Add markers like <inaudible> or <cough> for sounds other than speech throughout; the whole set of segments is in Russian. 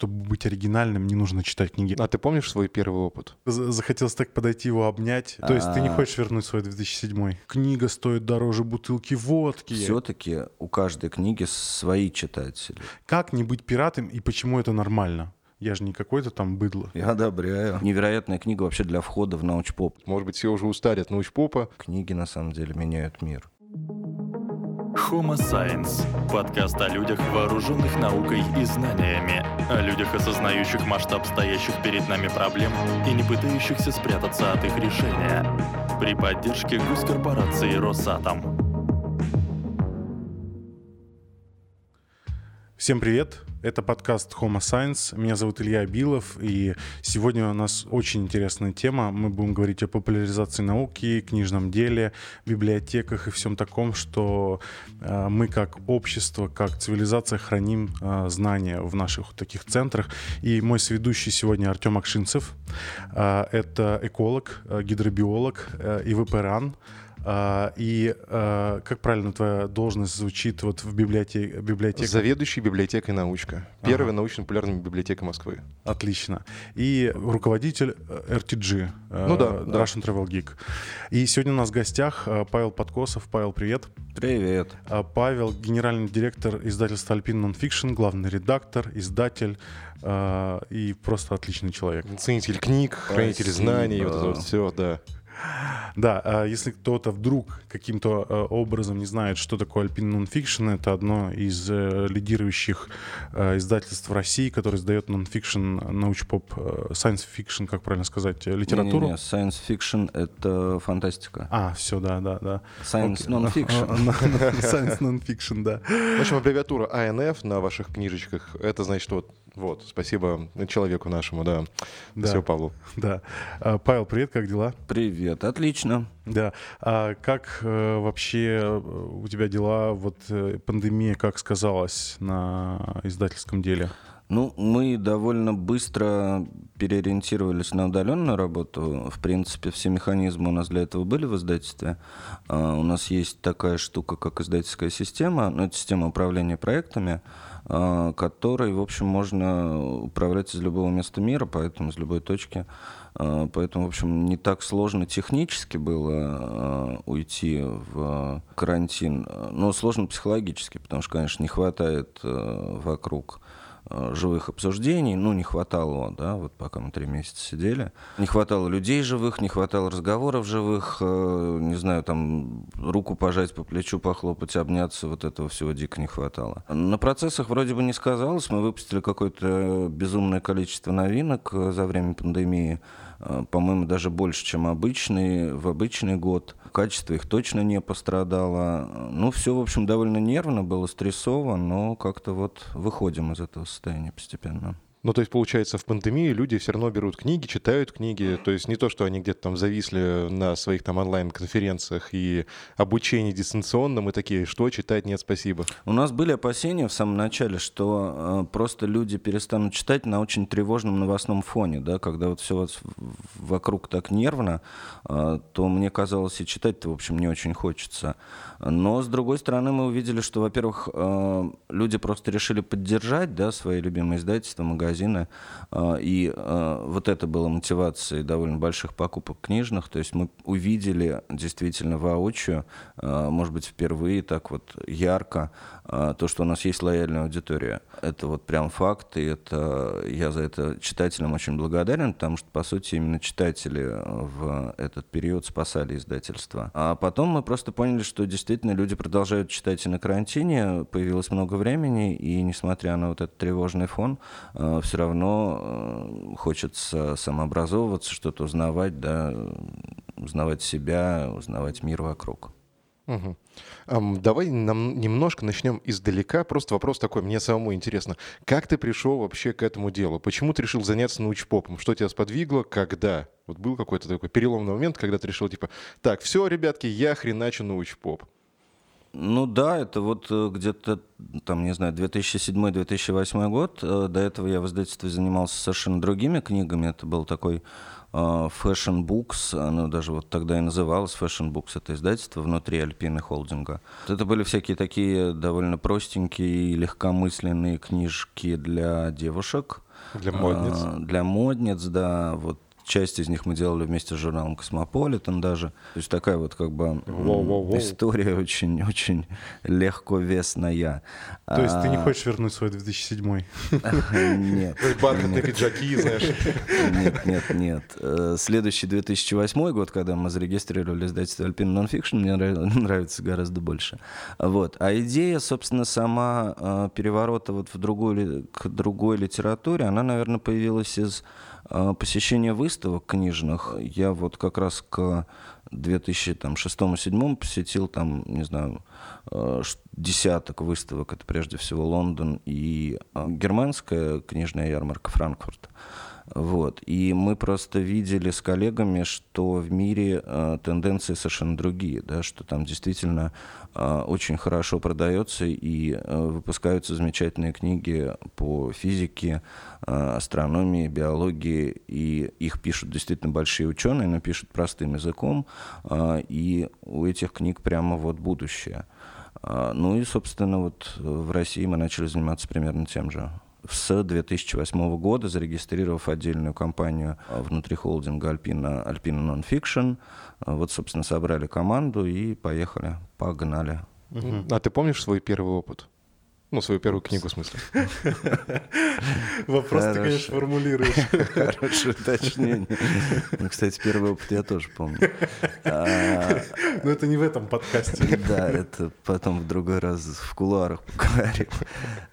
чтобы быть оригинальным, не нужно читать книги. А ты помнишь свой первый опыт? Захотелось так подойти его обнять. То есть ты не хочешь вернуть свой 2007 Книга стоит дороже бутылки водки. Все-таки у каждой книги свои читатели. Как не быть пиратом и почему это нормально? Я же не какой-то там быдло. Я одобряю. Невероятная книга вообще для входа в научпоп. Может быть, все уже устали от научпопа. Книги на самом деле меняют мир. Homo Science – подкаст о людях, вооруженных наукой и знаниями, о людях, осознающих масштаб стоящих перед нами проблем и не пытающихся спрятаться от их решения. При поддержке госкорпорации «Росатом». Всем привет! Это подкаст Homo Science. Меня зовут Илья Билов, и сегодня у нас очень интересная тема. Мы будем говорить о популяризации науки, книжном деле, библиотеках и всем таком, что э, мы как общество, как цивилизация храним э, знания в наших таких центрах. И мой сведущий сегодня Артем Акшинцев. Э, это эколог, гидробиолог и ВПРАН. А, и а, как правильно твоя должность звучит вот в библиотеке? библиотеке? Заведующий библиотекой «Научка». Первая ага. научно-популярная библиотека Москвы. Отлично. И руководитель э, RTG, э, ну, да, Russian да. Travel Geek. И сегодня у нас в гостях э, Павел Подкосов. Павел, привет. Привет. Павел, генеральный директор издательства Alpine Nonfiction, главный редактор, издатель и просто отличный человек. Ценитель книг, хранитель знаний, вот это вот все, да. Да, а если кто-то вдруг каким-то э, образом не знает, что такое Alpine Nonfiction, это одно из э, лидирующих э, издательств в России, которое издает nonfiction, научпоп, science fiction, как правильно сказать, литературу. Не, не, science fiction — это фантастика. А, все, да, да, да. Science nonfiction. Science nonfiction, да. В общем, аббревиатура ANF на ваших книжечках, это значит, что вот, спасибо человеку нашему, да. да. Спасибо, Павлу. <laughs> Да. А, Павел, привет, как дела? Привет, отлично. Да. А как э, вообще э, у тебя дела? Вот э, пандемия как сказалась на издательском деле? Ну, мы довольно быстро переориентировались на удаленную работу. В принципе, все механизмы у нас для этого были в издательстве. Uh, у нас есть такая штука, как издательская система, ну, это система управления проектами. А, которой, в общем, можно управлять из любого места мира, поэтому из любой точки. А, поэтому, в общем, не так сложно технически было а, уйти в карантин, но сложно психологически, потому что, конечно, не хватает вокруг живых обсуждений, ну, не хватало, да, вот пока мы три месяца сидели. Не хватало людей живых, не хватало разговоров живых, э, не знаю, там, руку пожать по плечу, похлопать, обняться, вот этого всего дико не хватало. На процессах вроде бы не сказалось, мы выпустили какое-то безумное количество новинок э, за время пандемии, по-моему, даже больше, чем обычный, в обычный год. Качество их точно не пострадало. Ну, все, в общем, довольно нервно, было стрессово, но как-то вот выходим из этого состояния постепенно. Ну, то есть, получается, в пандемии люди все равно берут книги, читают книги. То есть не то, что они где-то там зависли на своих там онлайн-конференциях и обучении дистанционном, и такие, что читать, нет, спасибо. У нас были опасения в самом начале, что э, просто люди перестанут читать на очень тревожном новостном фоне, да, когда вот все вот вокруг так нервно, э, то мне казалось, и читать-то, в общем, не очень хочется. Но, с другой стороны, мы увидели, что, во-первых, э, люди просто решили поддержать, да, свои любимые издательства, магазины, магазины. А, и а, вот это было мотивацией довольно больших покупок книжных. То есть мы увидели действительно воочию, а, может быть, впервые так вот ярко, то, что у нас есть лояльная аудитория. Это вот прям факт, и это, я за это читателям очень благодарен, потому что, по сути, именно читатели в этот период спасали издательство. А потом мы просто поняли, что действительно люди продолжают читать и на карантине, появилось много времени, и несмотря на вот этот тревожный фон, все равно э, хочется самообразовываться, что-то узнавать, да, узнавать себя, узнавать мир вокруг. Угу. Давай нам немножко начнем издалека. Просто вопрос такой, мне самому интересно. Как ты пришел вообще к этому делу? Почему ты решил заняться научпопом? Что тебя сподвигло? Когда? Вот был какой-то такой переломный момент, когда ты решил, типа, так, все, ребятки, я хреначу научпоп. Ну да, это вот э, где-то, там, не знаю, 2007-2008 год. Э, до этого я в издательстве занимался совершенно другими книгами. Это был такой Fashion Books, оно даже вот тогда и называлось Fashion Books, это издательство внутри Альпины холдинга. Это были всякие такие довольно простенькие и легкомысленные книжки для девушек – Для модниц. А, Для модниц, да. Вот часть из них мы делали вместе с журналом «Космополитен» даже. То есть такая вот как бы м, Воу-воу-воу. история очень-очень легковесная. То есть ты не А, хочешь вернуть свой 2007 <laughs> Нет. Бархатные пиджаки, знаешь. Нет, нет, нет. Э, Следующий 2008 год, когда мы зарегистрировали издательство Alpine Nonfiction, мне нрав- нравится гораздо больше. Вот. А идея, собственно, сама э, переворота вот в другую, ли- к другой литературе, она, наверное, появилась из э, посещения выставок книжных. Я вот как раз к 2006-2007 посетил там, не знаю, ш- десяток выставок. Это прежде всего Лондон и э, германская книжная ярмарка Франкфурт. Вот. И мы просто видели с коллегами, что в мире э, тенденции совершенно другие, да, что там действительно э, очень хорошо продается и э, выпускаются замечательные книги по физике, э, астрономии, биологии, и их пишут действительно большие ученые, но пишут простым языком, э, и у этих книг прямо вот будущее. А, Ну и, собственно, вот э, в России мы начали заниматься примерно тем же с 2008 года, зарегистрировав отдельную компанию а, внутри холдинга Alpina, Alpina Nonfiction. Вот, собственно, собрали команду и поехали, погнали. А ты помнишь свой первый опыт? Ну, свою первую книгу, в смысле. <laughs> Вопрос ты, конечно, формулируешь. Хорошее уточнение. Ну, Кстати, первый опыт я тоже помню. А, <laughs> Но это не в этом подкасте. Да, это потом в другой раз в кулуарах поговорим.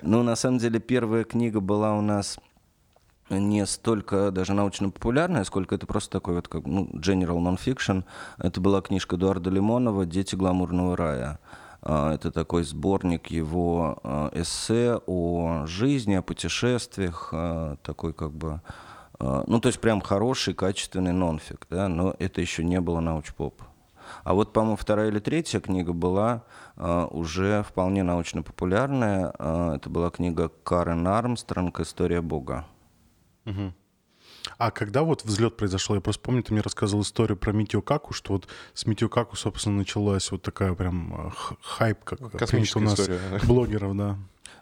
Ну, на самом деле, первая книга была у нас не столько даже научно-популярная, сколько это просто такой вот как ну, general non-fiction. Это была книжка Эдуарда Лимонова «Дети гламурного рая». А, Это такой сборник его а, эссе о жизни, о путешествиях, а, такой как бы... Ну, то есть прям хороший, качественный нонфик, да, но это еще не было научпоп. А вот, по-моему, вторая или третья книга была а, уже вполне научно-популярная. А, это была книга Карен Армстронг «История Бога». Мгм. А когда вот взлет произошел, я просто помню, ты мне рассказывал историю про Митио Каку, что вот с Митио Каку, собственно, началась вот такая прям э, хайп, как как Космическая у нас история, блогеров, да.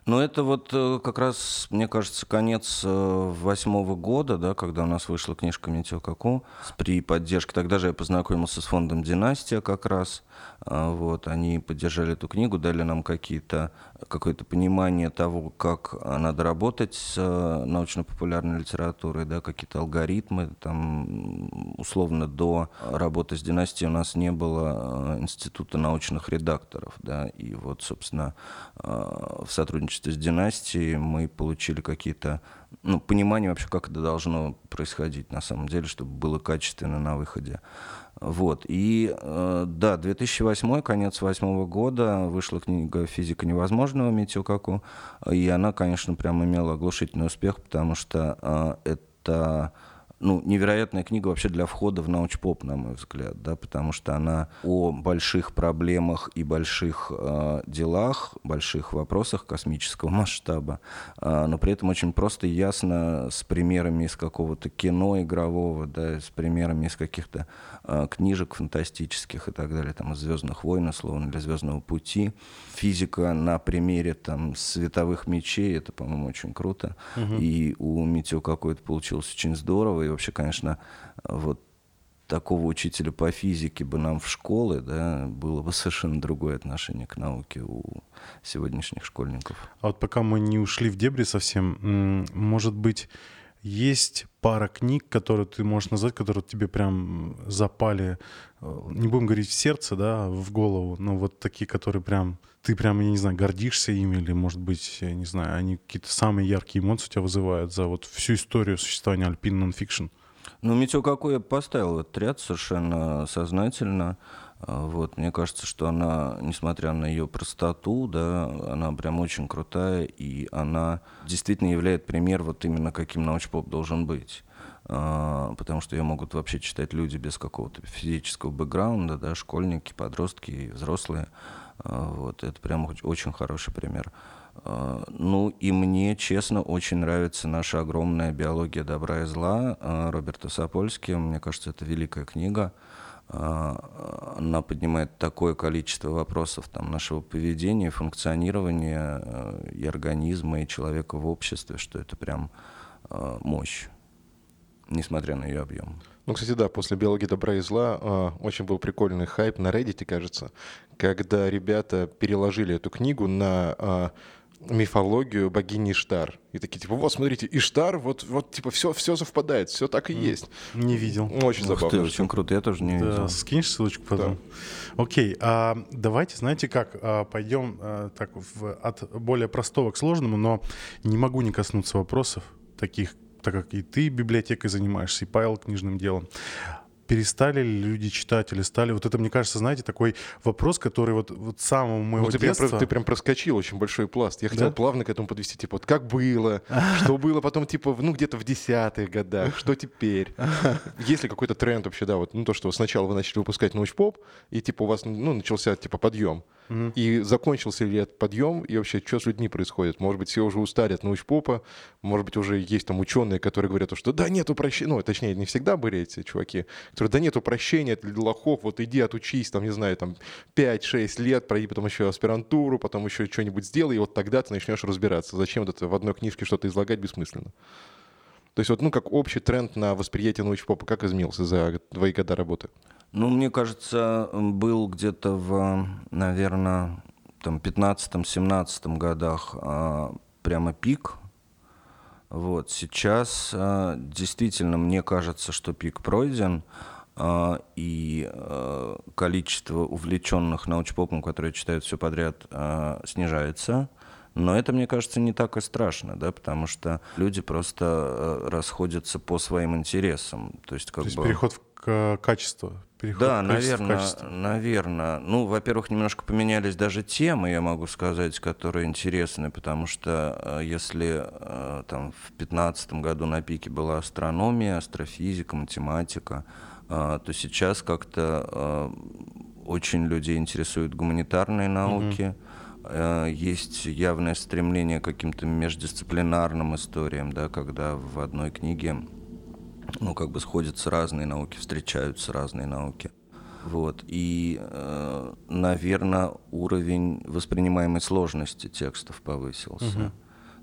Ну, это вот э, как раз, мне кажется, конец э, восьмого года, да, когда у нас вышла книжка Метео Каку при поддержке. Тогда же я познакомился с фондом «Династия» как раз. А, Вот, они поддержали эту книгу, дали нам какие-то, какое-то понимание того, как а, надо работать с э, научно-популярной литературой, да, какие-то алгоритмы. Там, условно, до работы с «Династией» у нас не было института научных редакторов, да, и вот, собственно, в сотрудничестве с «Династией» мы получили какие-то, ну, понимание вообще, как это должно происходить на самом деле, чтобы было качественно на выходе. Вот. И э, да, 2008, конец восьмого года вышла книга «Физика невозможного» Митио Каку, и она, конечно, прям имела оглушительный успех, потому что э, это ну, невероятная книга вообще для входа в научпоп, на мой взгляд, да, потому что она о больших проблемах и больших э, делах, больших вопросах космического масштаба, э, но при этом очень просто и ясно с примерами из какого-то кино игрового, да, с примерами из каких-то э, книжек фантастических и так далее, там, из «Звездных войн», условно, или «Звездного пути». Физика на примере там световых мечей, это, по-моему, очень круто. И у Митио какое-то получилось очень здорово. И вообще, конечно, вот такого учителя по физике бы нам в школы, да, было бы совершенно другое отношение к науке у сегодняшних школьников. А вот пока мы не ушли в дебри совсем, может быть, есть пара книг, которые ты можешь назвать, которые тебе прям запали, э, не будем говорить в сердце, да, а в голову, но вот такие, которые прям, ты прям, я не знаю, гордишься ими, или, может быть, я не знаю, они какие-то самые яркие эмоции у тебя вызывают за вот всю историю существования Alpine Nonfiction. Ну, Митю какой я поставил этот ряд совершенно сознательно. А, Вот, мне кажется, что она, несмотря на ее простоту, да, она прям очень крутая, и она действительно является пример вот именно каким научпоп должен быть. А, Потому что ее могут вообще читать люди без какого-то физического бэкграунда, да, школьники, подростки взрослые. А, Вот, это прям оч- очень хороший пример. А, Ну и мне, честно, очень нравится наша огромная биология добра и зла а, Роберта Сапольски. Мне кажется, это великая книга. Она поднимает такое количество вопросов там, нашего поведения, функционирования э, и организма, и человека в обществе, что это прям э, мощь, несмотря на ее объем. Ну, кстати, да, после «Биологии добра и зла» э, очень был прикольный хайп на Reddit, кажется, когда ребята переложили эту книгу на э, мифологию богини Иштар. И такие, типа, вот, смотрите, Иштар, вот, вот типа, все, все совпадает, все так и есть. Не видел. Очень Ух забавно. ты, очень круто, я тоже не Да, видел. скинешь ссылочку потом? Окей, а давайте, знаете как, а, пойдем а, так в- от более простого к сложному, но не могу не коснуться вопросов таких, так как и ты библиотекой занимаешься, и Павел книжным делом. Перестали ли люди читать или стали? Вот это, мне кажется, знаете, такой вопрос, который вот, вот самого моего Ну, ты, прям, детства... про- ты прям проскочил очень большой пласт. Я хотел Да? плавно к этому подвести, типа, вот как было, <laughs> что было потом, типа, ну, где-то в десятых годах, что теперь. <laughs> Есть ли какой-то тренд вообще, да, вот, ну, то, что сначала вы начали выпускать научпоп, и, типа, у вас, ну, начался, типа, подъем. И закончился ли этот подъем, и вообще, что с людьми происходит? Может быть, все уже устали от научпопа, может быть, уже есть там ученые, которые говорят, что да нет упрощения, ну, точнее, не всегда были эти чуваки, которые, да нет упрощения, это для лохов, вот иди отучись, там, не знаю, там, 5-6 лет, пройди потом еще аспирантуру, потом еще что-нибудь сделай, и вот тогда ты начнешь разбираться. Зачем вот это в одной книжке что-то излагать бессмысленно? То есть вот, ну, как общий тренд на восприятие научпопа, как изменился за твои года работы? Ну, мне кажется, был где-то в, наверное, там 15-17 годах а, прямо пик. Вот сейчас а, действительно мне кажется, что пик пройден, а, и а, количество увлеченных научпопом, которые читают все подряд, снижается. Но это, мне кажется, не так и страшно, да, потому что люди просто расходятся по своим интересам. То есть, как То есть бы... переход в к- качество. Переход Да, наверное, наверное. Ну, во-первых, немножко поменялись даже темы, я могу сказать, которые интересны, потому что э, если э, там в 2015 году на пике была астрономия, астрофизика, математика, э, то сейчас как-то очень людей интересуют гуманитарные науки. Э, Есть явное стремление к каким-то междисциплинарным историям, да, когда в одной книге ну, как бы сходятся разные науки, встречаются разные науки. Вот. И, наверное, уровень воспринимаемой сложности текстов повысился.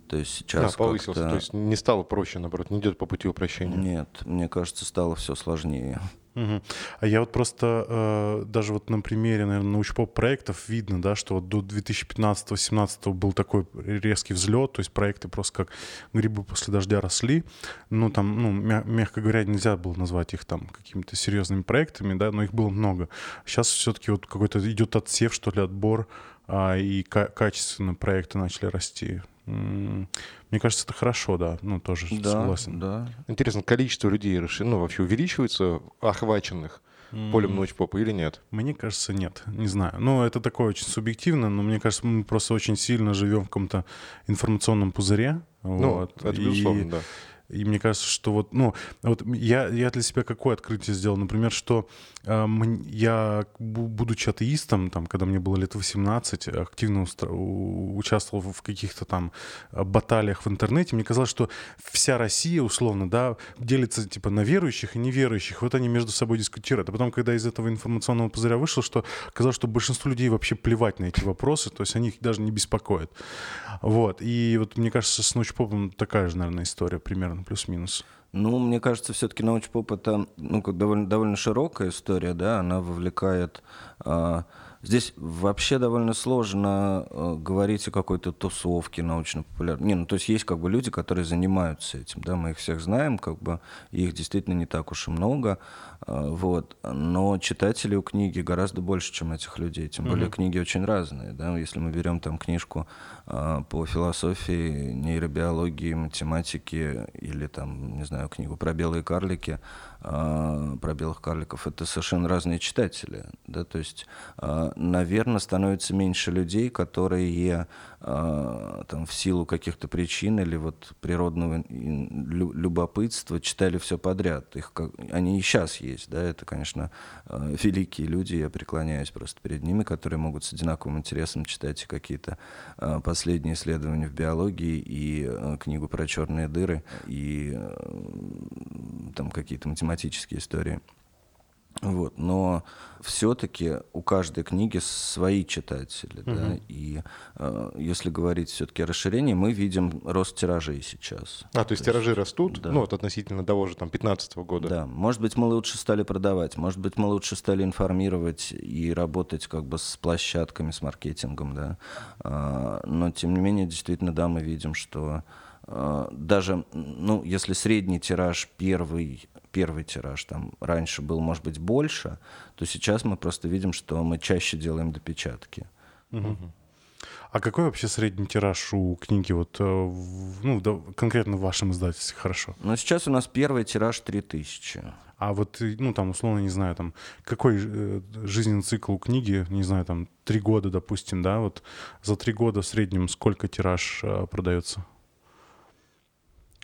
То есть сейчас да, повысился, то есть не стало проще, наоборот, не идет по пути упрощения. Нет, мне кажется, стало все сложнее. Мгм. А я вот просто э, даже вот на примере, наверное, научпоп проектов видно, да, что вот до 2015-2017 был такой резкий взлет, то есть проекты просто как грибы после дождя росли. Ну, там, ну, мя- мягко говоря, нельзя было назвать их там какими-то серьезными проектами, да, но их было много. Сейчас все-таки вот какой-то идет отсев, что ли, отбор, а, и ка- качественно проекты начали расти. Мне кажется, это хорошо, да, ну, тоже Да, согласен. да. Интересно, количество людей ну, вообще увеличивается, охваченных полем научпопа или нет? Мне кажется, нет. Не знаю. Ну, это такое очень субъективно, но мне кажется, мы просто очень сильно живем в каком-то информационном пузыре. Ну, вот. это И- безусловно, да. И мне кажется, что вот, ну, вот я, я для себя какое открытие сделал? Например, что я, бу- будучи атеистом, там, когда мне было лет 18, активно участвовал в каких-то там э, баталиях в интернете, мне казалось, что вся Россия, условно, да, делится типа на верующих и неверующих. Вот они между собой дискутируют. А потом, когда из этого информационного пузыря вышло, что казалось, что большинству людей вообще плевать на эти вопросы, то есть они их даже не беспокоят. Вот. И вот мне кажется, с научпопом такая же, наверное, история примерно, плюс-минус. Ну, мне кажется, все-таки научпоп это ну, как довольно, довольно широкая история, да, она вовлекает. а, здесь вообще довольно сложно а, говорить о какой-то тусовке научно-популярной. Не, ну, то есть есть как бы люди, которые занимаются этим, да, мы их всех знаем, как бы их действительно не так уж и много, а, вот. Но читателей у книги гораздо больше, чем этих людей, тем более книги очень разные, да, если мы берем там книжку а, по философии, нейробиологии, математике или там, не знаю, книгу про белые карлики, про белых карликов, это совершенно разные читатели, да, то есть, наверное, становится меньше людей, которые там в силу каких-то причин или вот природного любопытства читали все подряд. Их как- они и сейчас есть, да, это, конечно, а, великие люди, я преклоняюсь просто перед ними, которые могут с одинаковым интересом читать какие-то а, последние исследования в биологии и а, книгу про черные дыры и а, там какие-то математические истории. Вот, но все-таки у каждой книги свои читатели, угу. да, и э, если говорить все-таки о расширении, мы видим рост тиражей сейчас. А, то есть то тиражи есть, растут, да. ну, вот относительно того же там 15 года. Да, может быть, мы лучше стали продавать, может быть, мы лучше стали информировать и работать как бы с площадками, с маркетингом, да, э, но тем не менее, действительно, да, мы видим, что даже, ну, если средний тираж первый первый тираж там раньше был, может быть, больше, то сейчас мы просто видим, что мы чаще делаем допечатки. Угу. А какой вообще средний тираж у книги, вот, э, ну, да, конкретно в вашем издательстве, хорошо? Ну, сейчас у нас первый тираж 3000. А вот, ну, там, условно, не знаю, там, какой э, жизненный цикл у книги, не знаю, там, три года, допустим, да, вот за три года в среднем сколько тираж э, продается?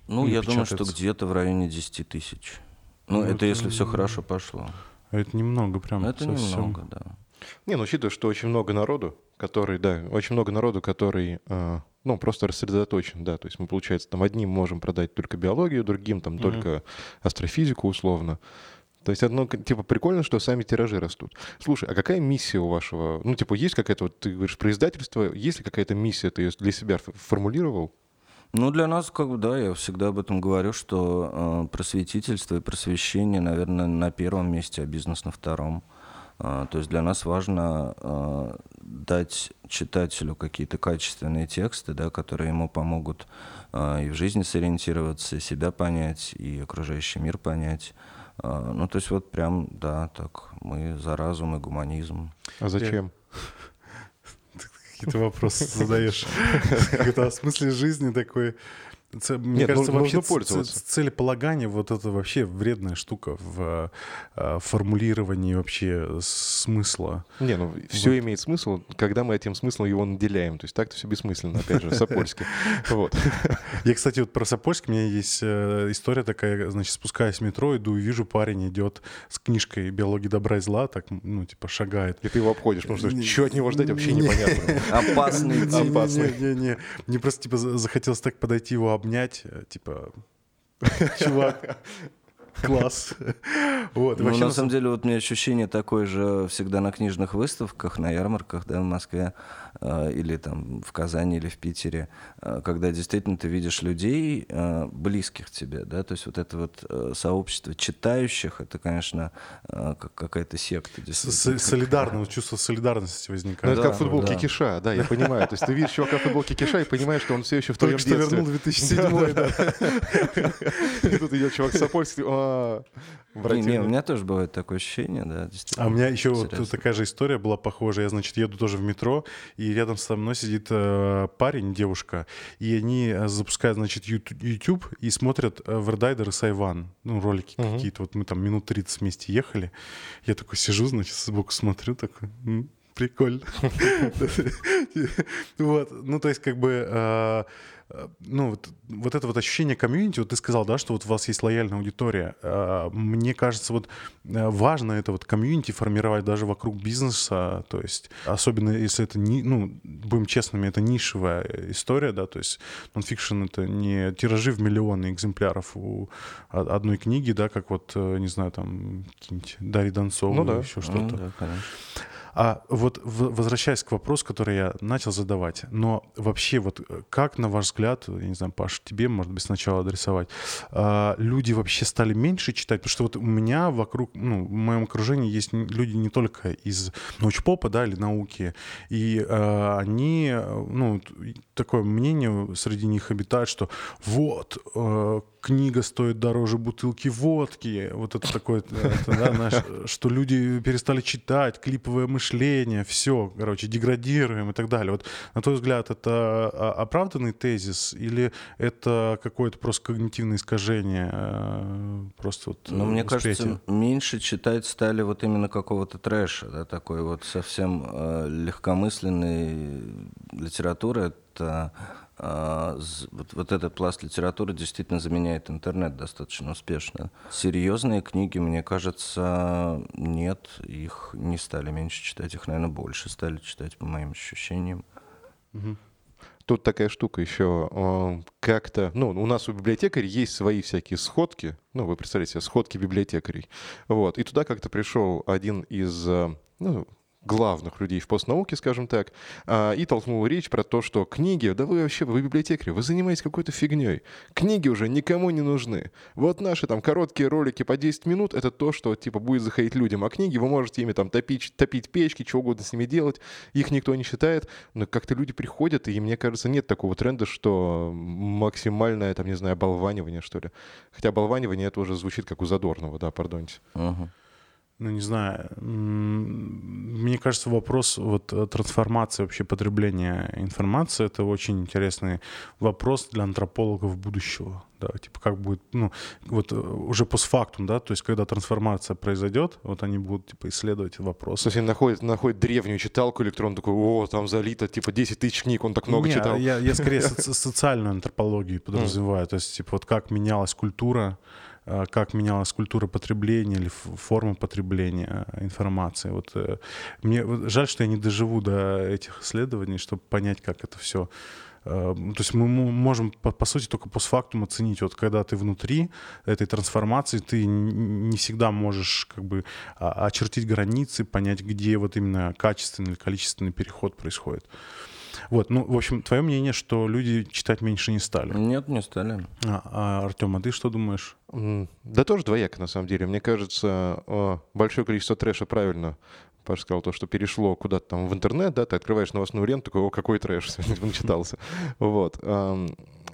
Ну, я думаю, что где-то в районе 10 тысяч. Ну, ну это, это если все хорошо пошло. Это немного прям. Это совсем. немного, да. Не, ну учитывая, что очень много народу, который, да, очень много народу, который, э, ну, просто рассредоточен, да, то есть мы, получается, там одним можем продать только биологию, другим там mm-hmm. только астрофизику условно. То есть одно, типа, прикольно, что сами тиражи растут. Слушай, а какая миссия у вашего, ну, типа, есть какая-то, вот ты говоришь, про издательство, есть ли какая-то миссия, ты ее для себя формулировал? Ну, для нас, как бы, да, я всегда об этом говорю, что э, просветительство и просвещение, наверное, на первом месте, а бизнес на втором. Э, то есть для нас важно э, дать читателю какие-то качественные тексты, да, которые ему помогут э, и в жизни сориентироваться, и себя понять, и окружающий мир понять. Э, ну, то есть вот прям, да, так, мы за разум и гуманизм. А зачем? Какие-то вопросы задаешь. <laughs> Это о смысле жизни такой. Це, мне Нет, кажется, ну, вообще пользоваться. целеполагание вот это вообще вредная штука в э, формулировании вообще смысла. Не, ну все вот. имеет смысл, когда мы этим смыслом его наделяем. То есть так-то все бессмысленно, опять же, Сапольский. <laughs> Вот. Я, кстати, вот про Сапольский, у меня есть э, история такая, значит, спускаясь в метро, иду и вижу, парень идет с книжкой «Биология добра и зла», так, ну, типа, шагает. И ты его обходишь, потому что что от него ждать вообще непонятно. Опасный. Опасный. Не-не-не. Мне просто, типа, захотелось так подойти его обнять, э, типа, <laughs> чувак, <laughs> класс. Вот, ну, на самом деле, вот у меня ощущение такое же всегда на книжных выставках, на ярмарках, да, в Москве. Э, или там в Казани или в Питере, э, когда действительно ты видишь людей э, близких тебе, да, то есть вот это вот сообщество читающих, это, конечно, какая-то секта. Солидарное, чувство солидарности возникает. Ну, это да, как футбол да. Кикиша, да, я понимаю. То есть ты видишь чувака в футболке Киша и понимаешь, что он все еще в твоем детстве. Только что вернул 2007 да. И тут идет чувак с Сапольский, «А, <laughs> не, не, у меня тоже бывает такое ощущение, да, А у меня еще вот такая же история была похожая. Я, значит, еду тоже в метро, и рядом со мной сидит э, парень, девушка, и они э, запускают, значит, YouTube и смотрят э, Вердайдер и Сайван, ну, ролики uh-huh. какие-то. Вот мы там минут 30 вместе ехали. Я такой сижу, значит, сбоку смотрю, такой, прикольно. Вот, ну, то есть, как бы э, Э, ну, вот, вот это вот ощущение комьюнити, вот ты сказал, да, что вот у вас есть лояльная аудитория. Э, мне кажется, вот важно это вот комьюнити формировать даже вокруг бизнеса, то есть особенно если это, не, ну, будем честными, это нишевая история, да, то есть нонфикшн — это не тиражи в миллионы экземпляров у одной книги, да, как вот, не знаю, там, какие-нибудь Дарья Донцова ну, да. еще что-то. Ну, да, конечно. А вот возвращаясь к вопросу, который я начал задавать, но вообще вот э, как, на ваш взгляд, я не знаю, Паш, тебе, может быть, сначала адресовать, а, люди вообще стали меньше читать? Потому что вот у меня вокруг, ну, в моем окружении есть люди не только из научпопа, да, или науки, и а, они, ну, такое мнение среди них обитает, что вот, э, книга стоит дороже бутылки водки, вот это такое, это, да, знаешь, что люди перестали читать, клиповое мышление, все, короче, деградируем и так далее. Вот на твой взгляд, это оправданный тезис или это какое-то просто когнитивное искажение? Э, просто вот ну, мне кажется, меньше читать стали вот именно какого-то трэша, да, такой вот совсем э, легкомысленной литературы, это а, вот, вот этот пласт литературы действительно заменяет интернет достаточно успешно. Серьезные книги, мне кажется, нет, их не стали меньше читать, их, наверное, больше стали читать, по моим ощущениям. Тут такая штука еще. э, Как-то, ну, у нас у библиотекарей есть свои всякие сходки. Ну, вы представляете себе, сходки библиотекарей. Вот. И туда как-то пришел один из, э, ну, главных людей в постнауке, скажем так, а, и толкнул речь про то, что книги, да вы вообще, вы библиотекари, вы занимаетесь какой-то фигней. Книги уже никому не нужны. Вот наши там короткие ролики по 10 минут, это то, что типа будет заходить людям, а книги вы можете ими там топить, топить печки, что угодно с ними делать, их никто не считает, но как-то люди приходят, и мне кажется, нет такого тренда, что максимальное, там, не знаю, оболванивание, что ли. Хотя оболванивание это уже звучит как у Задорнова, да, пардоньте. Мгм. Ну, не знаю. Мне кажется, вопрос вот э, трансформации вообще потребления информации — это очень интересный вопрос для антропологов будущего. Да, типа как будет, ну, вот э, уже постфактум, да, то есть когда трансформация произойдет, вот они будут, типа, исследовать этот вопрос. То есть он находит, находит древнюю читалку электронную, такой, о, там залито, типа, 10 тысяч книг, он так много Не, читал. Я, я скорее <laughs> соци- социальную антропологию подразумеваю. То есть, типа, вот как менялась культура, как менялась культура потребления или форма потребления э, информации. Вот э, мне жаль, что я не доживу до этих исследований, чтобы понять, как это все. То есть мы мо- можем, по, по сути, только постфактум оценить. Вот когда ты внутри этой трансформации, ты не всегда можешь как бы а, очертить границы, понять, где вот именно качественный или количественный переход происходит. Вот, ну, в общем, твое мнение, что люди читать меньше не стали. Нет, не стали. А, а, Артем, а ты что думаешь? Да тоже двояко, на самом деле. Мне кажется, э, большое количество трэша правильно Паша сказал то, что перешло куда-то там в интернет, да, ты открываешь новостную ленту, такой, о, какой трэш, <laughs> сегодня начитался. Вот.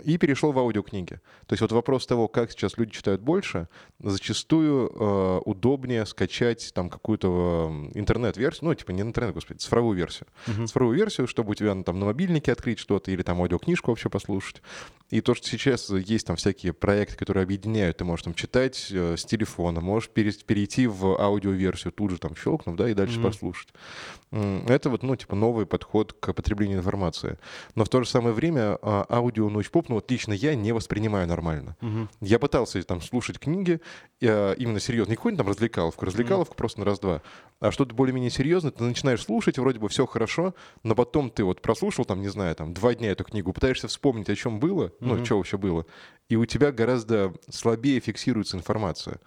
И перешел в аудиокниги. То есть вот вопрос того, как сейчас люди читают больше, зачастую э, удобнее скачать там какую-то э, интернет-версию, ну, типа не интернет, господи, цифровую версию. Цифровую версию, чтобы у тебя ну, там на мобильнике открыть что-то или там аудиокнижку вообще послушать. И то, что сейчас есть там всякие проекты, которые объединяют, ты можешь там читать э, с телефона, можешь пере- перейти в аудиоверсию, тут же там щелкнув, да, и дальше послушать. М, Это вот, ну, типа новый подход к потреблению информации. Но в то же самое время а, аудио научпоп, ну, вот лично я не воспринимаю нормально. Я пытался там слушать книги, э, именно серьезно, не какую-нибудь там развлекаловку, развлекаловку просто на раз-два, а что-то более-менее серьезное, ты начинаешь слушать, вроде бы все хорошо, но потом ты вот прослушал там, не знаю, там два дня эту книгу, пытаешься вспомнить, о чем было, ну, что вообще было, и у тебя гораздо слабее фиксируется информация.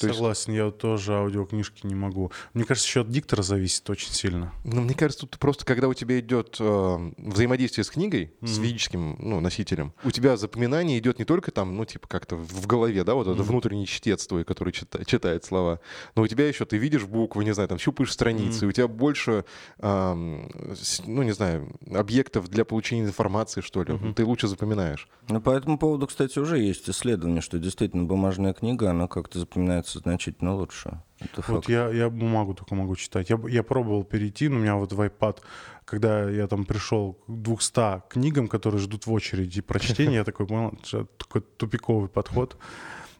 То есть- Согласен, я вот тоже аудиокнижки не могу. Мне кажется, еще от диктора зависит очень сильно. Ну, мне кажется, тут просто, когда у тебя идет э, взаимодействие с книгой, с физическим ну, носителем, у тебя запоминание идет не только там, ну, типа, как-то в голове, да, вот это внутренний чтец твой, который чита- читает слова, но у тебя еще ты видишь буквы, не знаю, там щупаешь страницы, и у тебя больше, с- ну, не знаю, объектов для получения информации, что ли. Ты лучше запоминаешь. Ну, по этому поводу, кстати, уже есть исследование, что действительно бумажная книга, она как-то запоминается значительно лучше. Это Вот я, я бумагу только могу читать. Я, я пробовал перейти, но у меня вот в iPad, когда я там пришел к 200 книгам, которые ждут в очереди прочтения, я такой понял, это такой тупиковый подход.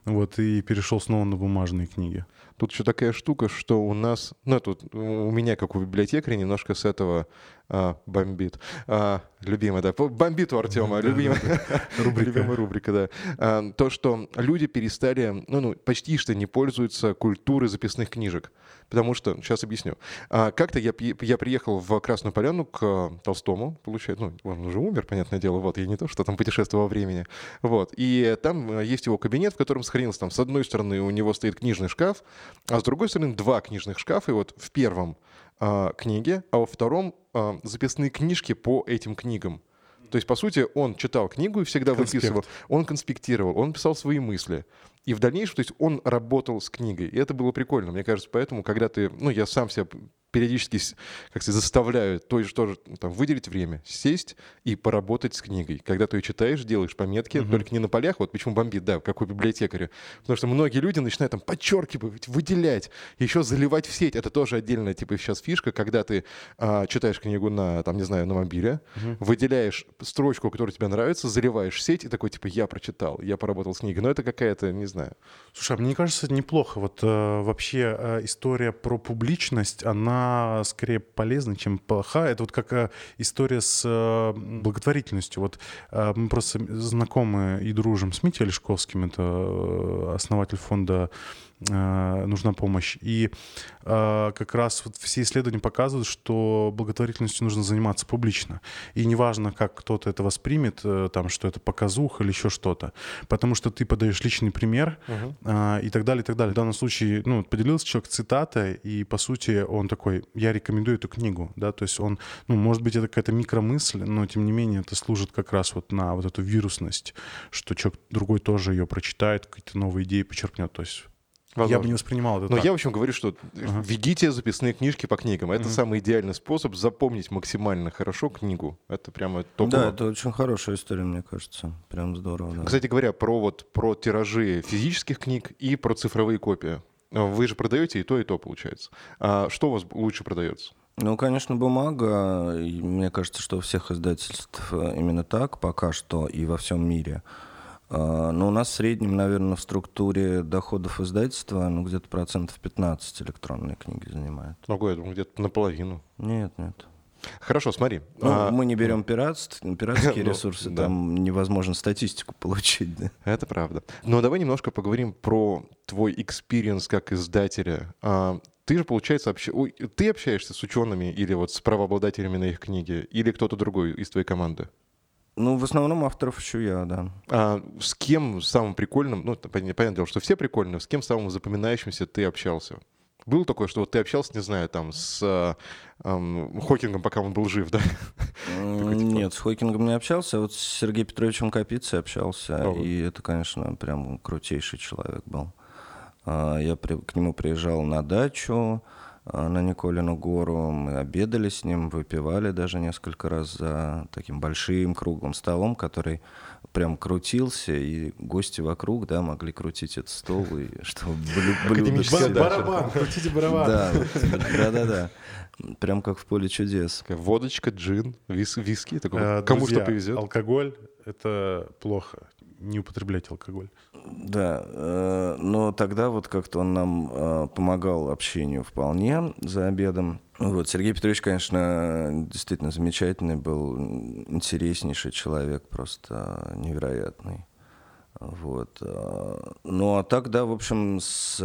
Вот, и перешел снова на бумажные книги. Тут еще такая штука, что у нас, ну, тут у меня, как у библиотекаря, немножко с этого а, бомбит. А, любимая, да, бомбит у Артема, любимая <laughs> Рубрика. любимая рубрика, да. А, то, что люди перестали, ну, ну, почти что не пользуются культурой записных книжек. Потому что, сейчас объясню. А, как-то я, я приехал в Красную Поляну к Толстому, получается, ну, он уже умер, понятное дело, вот, я не то, что там путешествовал во времени. Вот, и там есть его кабинет, в котором сохранился, там, с одной стороны у него стоит книжный шкаф, а с другой стороны два книжных шкафа, и вот в первом книги, а во втором а, записные книжки по этим книгам. То есть, по сути, он читал книгу и всегда Конспект. выписывал, он конспектировал, он писал свои мысли. И в дальнейшем, то есть он работал с книгой. И это было прикольно, мне кажется. Поэтому, когда ты, ну, я сам себя периодически, как сказать, заставляю то есть тоже там, выделить время, сесть и поработать с книгой. Когда ты ее читаешь, делаешь пометки, только не на полях, вот почему бомбит, да, как у библиотекаря. Потому что многие люди начинают там подчеркивать, выделять, еще заливать в сеть. Это тоже отдельная, типа, сейчас фишка, когда ты а, читаешь книгу на, там, не знаю, на мобиле, выделяешь строчку, которая тебе нравится, заливаешь в сеть и такой, типа, я прочитал, я поработал с книгой. Но это какая-то, не знаю. Слушай, а мне кажется, это неплохо. Вот э, вообще э, история про публичность, она скорее полезна, чем плоха. Это вот как э, история с э, благотворительностью. Вот э, мы просто знакомы и дружим с Митей Олешковским, это э, основатель фонда нужна помощь. И э, как раз вот все исследования показывают, что благотворительностью нужно заниматься публично. И неважно, как кто-то это воспримет, э, там, что это показуха или еще что-то. Потому что ты подаешь личный пример Мгм. э, и так далее, и так далее. В данном случае, ну, поделился человек цитатой, и, по сути, он такой, я рекомендую эту книгу, да, то есть он, ну, может быть, это какая-то микромысль, но, тем не менее, это служит как раз вот на вот эту вирусность, что человек другой тоже ее прочитает, какие-то новые идеи почерпнет, то есть я Возможно. бы не воспринимал это Но так. я, в общем, говорю, что Ага. ведите записные книжки по книгам. Это Мгм. самый идеальный способ запомнить максимально хорошо книгу. Это прямо топово. Да, это очень хорошая история, мне кажется. Прям здорово, да. Кстати говоря, про вот про тиражи физических книг и про цифровые копии. Вы же продаете и то, и то, получается. А что у вас лучше продается? Ну, конечно, бумага. И мне кажется, что у всех издательств э, именно так пока что и во всем мире. А, Но у нас в среднем, наверное, в структуре доходов издательства ну, где-то процентов 15 электронные книги занимает. Ого, я думаю, где-то наполовину. Нет, нет. Хорошо, смотри. Ну, А, мы не берем пиратство, <laughs> пиратские Ну, ресурсы, да. там невозможно статистику получить. Да. Это правда. Но давай немножко поговорим про твой experience как издателя. А, Ты же, получается, общ- ой, ты общаешься с учеными или вот с правообладателями на их книге, или кто-то другой из твоей команды? Ну, в основном авторов ищу я, да. А с кем самым прикольным, ну, понятное дело, что все прикольные, с кем самым запоминающимся ты общался? Было такое, что вот ты общался, не знаю, там, с ам, Хокингом, пока он был жив, да? Типа- Нет, с Хокингом не общался, а вот с Сергеем Петровичем Капицей общался, и это, конечно, прям крутейший человек был. А, Я при- к нему приезжал на дачу, на Николину гору, мы обедали с ним, выпивали даже несколько раз за таким большим круглым столом, который прям крутился, и гости вокруг, да, могли крутить этот стол, и <laughs> чтобы блю- блюда Академическая все- дача. Барабан, крутите барабан. Да, да-да-да. Прям как в поле чудес. Водочка, джин, вис- виски, такой, Э, кому друзья, что повезет. Алкоголь — это плохо. Не употреблять алкоголь. Да, э, но тогда вот как-то он нам э, помогал общению вполне за обедом. Вот, Сергей Петрович, конечно, действительно замечательный был, интереснейший человек, просто невероятный. Вот. э, Ну, а так, да, в общем, с,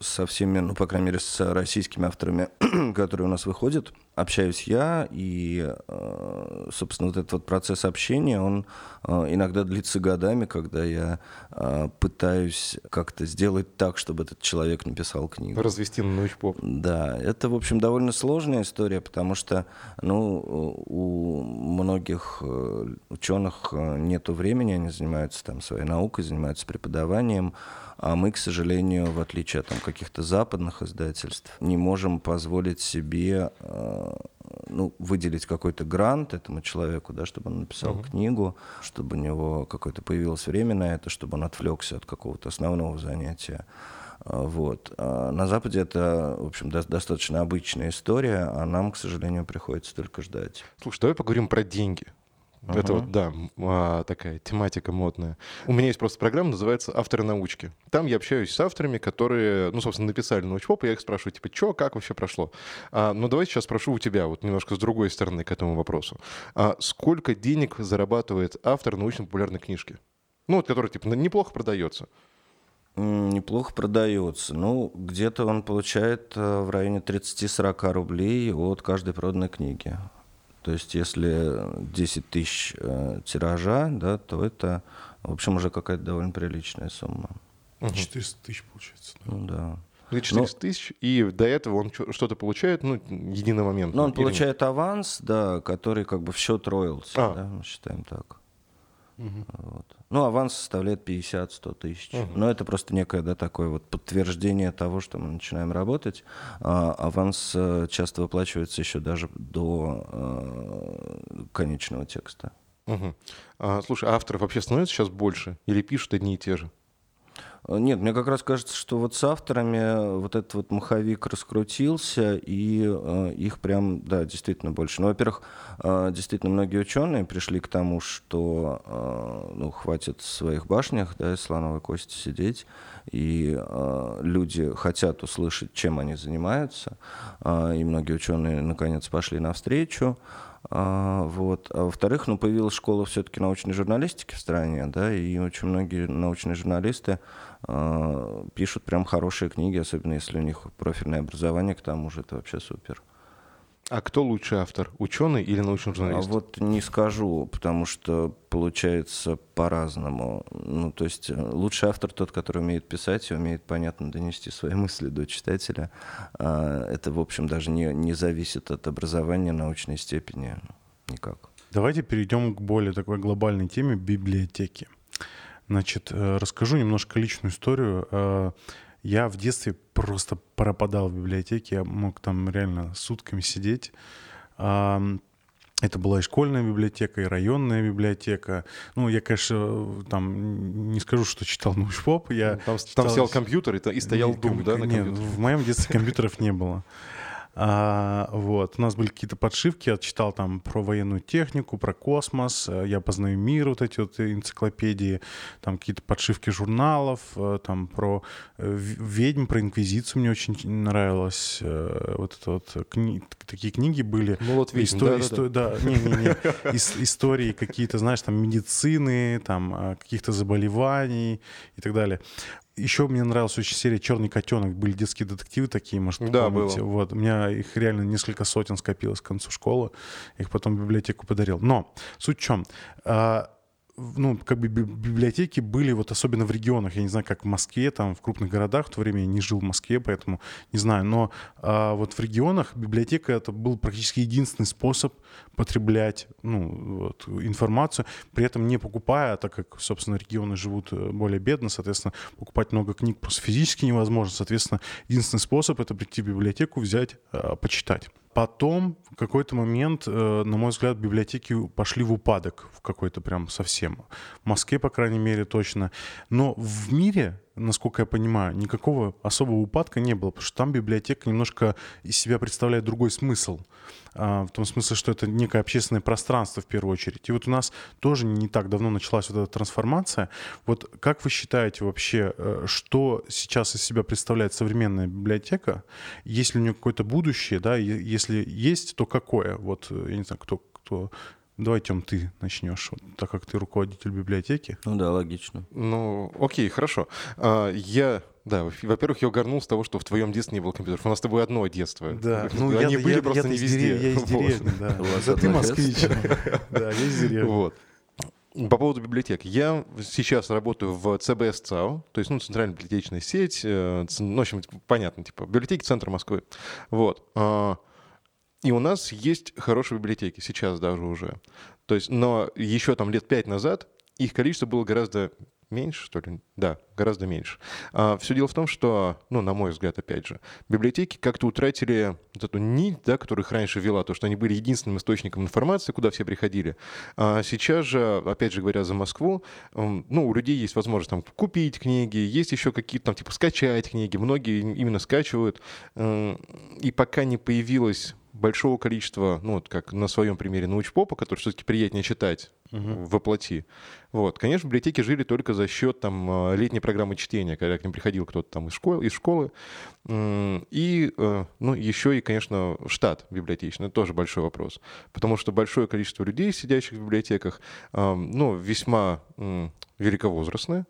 со всеми, ну, по крайней мере, с российскими авторами, <clears throat> которые у нас выходят, общаюсь я, и, э, собственно, вот этот вот процесс общения, он э, иногда длится годами, когда я э, пытаюсь как-то сделать так, чтобы этот человек написал книгу. Развести на научпоп. Да, это, в общем, довольно сложная история, потому что, ну, у многих ученых нету времени, они занимаются там своей наукой, занимаются преподаванием, а мы, к сожалению, в отличие от там, каких-то западных издательств, не можем позволить себе э, ну, выделить какой-то грант этому человеку, да, чтобы он написал книгу, чтобы у него какое-то появилось время на это, чтобы он отвлекся от какого-то основного занятия. А, Вот. А на Западе это, в общем, до- достаточно обычная история, а нам, к сожалению, приходится только ждать. Слушай, давай поговорим про деньги. Это вот, да, а, такая тематика модная. У меня есть просто программа, называется «Авторы научки». Там я общаюсь с авторами, которые, ну, собственно, написали научпоп, и я их спрашиваю, типа, что, как вообще прошло? А, ну, давай сейчас спрошу у тебя, вот немножко с другой стороны к этому вопросу. А сколько денег зарабатывает автор научно-популярной книжки? Ну, вот, который, типа, неплохо продается. Неплохо продается. Ну, где-то он получает э, в районе 30-40 рублей от каждой проданной книги. То есть, если 10 тысяч э, тиража, да, то это, в общем, уже какая-то довольно приличная сумма. 400 тысяч получается. да. Ну да. Или 400 тысяч, и до этого он что-то получает, ну, единомоментно. Ну, он или нет? получает аванс, да, который как бы в счет роялти, А. да, мы считаем так. Вот. Ну, аванс составляет 50-100 тысяч. Но это просто некое, да, такое вот подтверждение того, что мы начинаем работать. А, аванс э, часто выплачивается еще даже до э, конечного текста. Мгм. А, слушай, а авторов вообще становится сейчас больше? Или пишут одни и те же? Нет, мне как раз кажется, что вот с авторами вот этот вот маховик раскрутился, и э, их прям, да, действительно больше. Ну, во-первых, э, действительно многие ученые пришли к тому, что э, ну, хватит в своих башнях, да, из слоновой кости сидеть, и э, люди хотят услышать, чем они занимаются, э, и многие ученые наконец пошли навстречу. А, вот. А во-вторых, ну, появилась школа все-таки научной журналистики в стране, да, и очень многие научные журналисты а, пишут прям хорошие книги, особенно если у них профильное образование, к тому же это вообще супер. А кто лучший автор, ученый или научный журналист? А вот не скажу, потому что получается по-разному. Ну, то есть э, лучший автор тот, который умеет писать и умеет понятно донести свои мысли до читателя. А, это, в общем, даже не, не зависит от образования научной степени никак. Давайте перейдем к более такой глобальной теме библиотеки. Значит, э, расскажу немножко личную историю. Я в детстве просто пропадал в библиотеке, я мог там реально сутками сидеть. Это была и школьная библиотека, и районная библиотека. Ну, я, конечно, там не скажу, что читал научпоп. Я там, читал... там стоял компьютер и, и стоял Doom, да, на Нет, в моем детстве компьютеров не было. А, вот. У нас были какие-то подшивки, я читал там про военную технику, про космос, э, я познаю мир, вот эти вот энциклопедии, там какие-то подшивки журналов, э, там про э, ведьм, про инквизицию мне очень нравилось. Вот это вот кни... такие книги были. Ну вот ведьм, истории, да, да, да. да, не, не, не. истории какие-то, знаешь, там медицины, там каких-то заболеваний и так далее. Еще мне нравилась очень серия «Черный котенок». Были детские детективы такие, может, да, помните. Было. Вот. У меня их реально несколько сотен скопилось к концу школы. Их потом в библиотеку подарил. Но суть в чем? А, ну, как бы библиотеки были вот особенно в регионах, я не знаю, как в Москве, там, в крупных городах, в то время я не жил в Москве, поэтому не знаю, но а, вот в регионах библиотека это был практически единственный способ потреблять, ну, вот, информацию, при этом не покупая, так как, собственно, регионы живут э, более бедно, соответственно, покупать много книг просто физически невозможно, соответственно, единственный способ это прийти в библиотеку, взять, а, почитать. Потом в какой-то момент, э, на мой взгляд, библиотеки пошли в упадок, в какой-то прям совсем. В Москве, по крайней мере, точно. Но в мире насколько я понимаю, никакого особого упадка не было, потому что там библиотека немножко из себя представляет другой смысл. А, в том смысле, что это некое общественное пространство в первую очередь. И вот у нас тоже не так давно началась вот эта трансформация. Вот как вы считаете вообще, э, что сейчас из себя представляет современная библиотека? Есть ли у нее какое-то будущее, да? Если есть, то какое? Вот, э, я не знаю, кто, кто Давай, Тем, ты начнешь, вот, так как ты руководитель библиотеки. Ну да, логично. Ну, окей, хорошо. А, я да, во-первых, я угорнул с того, что в твоем детстве не было компьютеров. У нас с тобой одно детство. Да, ну, Они я, были я, просто я, не везде. Я из деревни, да. Да ты москвич. <laughs> Да, я из деревни. Вот. По поводу библиотек. Я сейчас работаю в ЦБС ЦАО, то есть ну, центральная библиотечная сеть, э, ну, в общем, понятно, типа библиотеки центра Москвы. Вот. И у нас есть хорошие библиотеки, сейчас даже уже. То есть, но еще там лет пять назад их количество было гораздо меньше, что ли? Да, гораздо меньше. А, все дело в том, что, ну, на мой взгляд, опять же, библиотеки как-то утратили вот эту нить, да, которую их раньше вела, то, что они были единственным источником информации, куда все приходили. А сейчас же, опять же говоря за Москву, ну, у людей есть возможность там купить книги, есть еще какие-то там, типа, скачать книги. Многие именно скачивают. И пока не появилась большого количества, ну вот как на своем примере научпопа, который все-таки приятнее читать uh-huh. воплоти. Вот. Конечно, библиотеки жили только за счет там, а, летней программы чтения, когда к ним приходил кто-то там из школы, из школы. И э, ну, еще и, конечно, штат библиотечный. Это тоже большой вопрос. Потому что большое количество людей, сидящих в библиотеках, ну, весьма великовозрастное.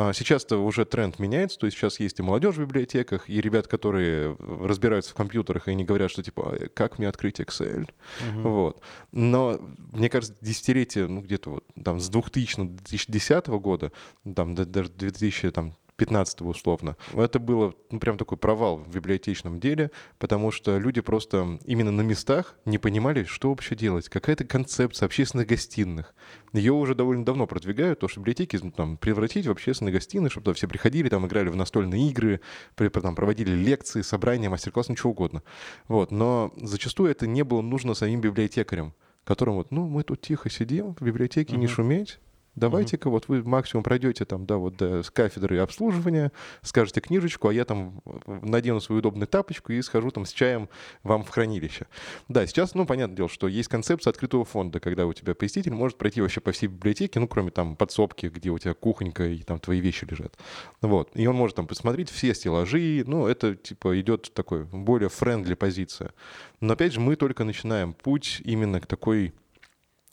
А, сейчас-то уже тренд меняется, то есть сейчас есть и молодежь в библиотеках, и ребят, которые разбираются в компьютерах, и они говорят, что типа, «А, как мне открыть Excel? Угу. Вот. Но, мне кажется, десятилетие, ну, где-то вот там с 2000 2010 года, там, даже 2000, там, 15 условно. Это было ну, прям такой провал в библиотечном деле, потому что люди просто именно на местах не понимали, что вообще делать. Какая-то концепция общественных гостиных. Ее уже довольно давно продвигают, то, что библиотеки ну, там, превратить в общественные гостиные, чтобы туда все приходили, там играли в настольные игры, там, проводили лекции, собрания, мастер-классы, ничего угодно. Вот. Но зачастую это не было нужно самим библиотекарям, которым вот, ну, мы тут тихо сидим, в библиотеке uh-huh. не шуметь, Давайте-ка вот вы максимум пройдете там, да, вот до, с кафедры обслуживания, скажете книжечку, а я там надену свою удобную тапочку и схожу там с чаем вам в хранилище. Да, сейчас, ну, понятное дело, что есть концепция открытого фонда, когда у тебя посетитель может пройти вообще по всей библиотеке, ну, кроме там подсобки, где у тебя кухонька и там твои вещи лежат. Вот. И он может там посмотреть все стеллажи, ну, это типа идет такой более френдли позиция. Но опять же, мы только начинаем путь именно к такой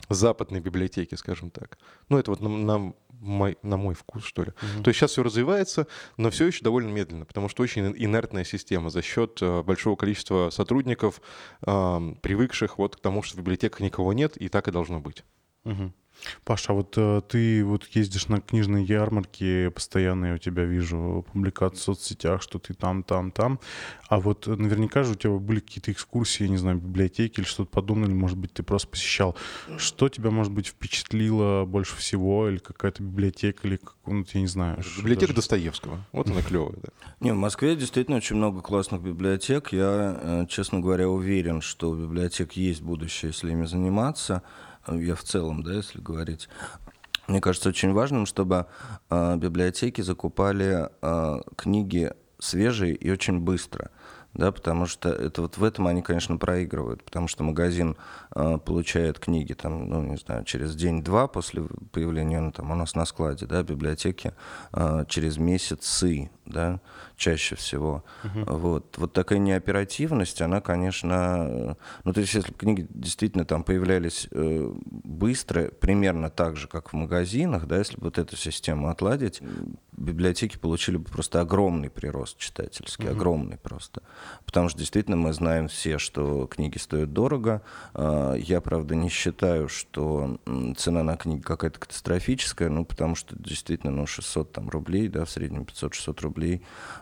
западной библиотеке, скажем так. Ну, это вот на, на, мой, на мой вкус, что ли. Mm-hmm. То есть сейчас все развивается, но все еще довольно медленно, потому что очень инертная система за счет э, большого количества сотрудников, э, привыкших вот к тому, что в библиотеках никого нет, и так и должно быть. Mm-hmm. Паша, а вот э, ты вот ездишь на книжные ярмарки, постоянно я у тебя вижу публикации в соцсетях, что ты там, там, там. А вот наверняка же у тебя были какие-то экскурсии, я не знаю, библиотеки или что-то подобное, или, может быть, ты просто посещал. Что тебя, может быть, впечатлило больше всего, или какая-то библиотека, или какую-то, я не знаю. Библиотека даже... Достоевского. Вот она клевая, да. Не, в Москве действительно очень много классных библиотек. Я, э, честно говоря, уверен, что у библиотек есть будущее, если ими заниматься я в целом, да, если говорить, мне кажется очень важным, чтобы э, библиотеки закупали э, книги свежие и очень быстро да, потому что это вот в этом они, конечно, проигрывают, потому что магазин э, получает книги там, ну, не знаю, через день-два после появления ну, там, у нас на складе, да, библиотеки э, через месяцы, да, чаще всего. Uh-huh. Вот. вот такая неоперативность, она, конечно, ну, то есть если книги действительно там появлялись э, быстро, примерно так же, как в магазинах, да, если бы вот эту систему отладить, библиотеки получили бы просто огромный прирост читательский, uh-huh. огромный просто. Потому что действительно мы знаем все, что книги стоят дорого. А, я, правда, не считаю, что цена на книги какая-то катастрофическая, ну, потому что действительно, ну, 600 там, рублей, да, в среднем 500-600 рублей,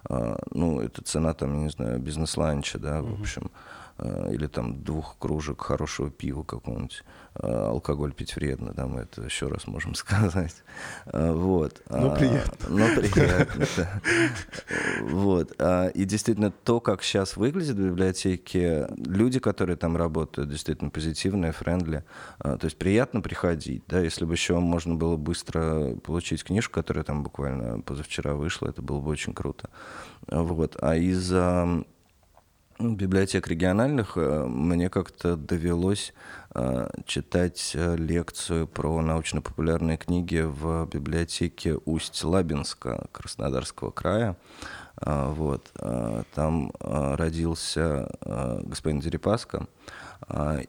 а, ну, это цена, там, я не знаю, бизнес-ланча, да, в общем. Э, или там двух кружек хорошего пива какого-нибудь. Э, алкоголь пить вредно, да, мы это еще раз можем <laughs> сказать. Э, вот. Ну, приятно. Ну, приятно, да. Вот. И действительно, то, как сейчас выглядят библиотеки, люди, которые там работают, действительно позитивные, френдли. То есть приятно приходить, да, если бы еще можно было быстро получить книжку, которая там буквально позавчера вышла, это было бы очень круто. Вот. А из-за библиотек региональных э, мне как-то довелось э, читать э, лекцию про научно-популярные книги в библиотеке Усть-Лабинска Краснодарского края. Вот. Там родился господин Дерипаска,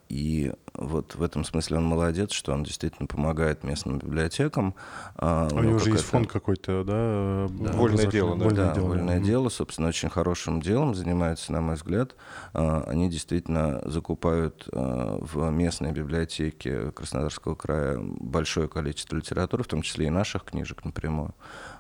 и вот в этом смысле он молодец, что он действительно помогает местным библиотекам. А, у него же есть фонд какой-то, да? да вольное дело, да? Вольное, да, дело. вольное mm-hmm. дело, собственно, очень хорошим делом занимается, на мой взгляд. А, они действительно закупают а, в местной библиотеке Краснодарского края большое количество литературы, в том числе и наших книжек напрямую.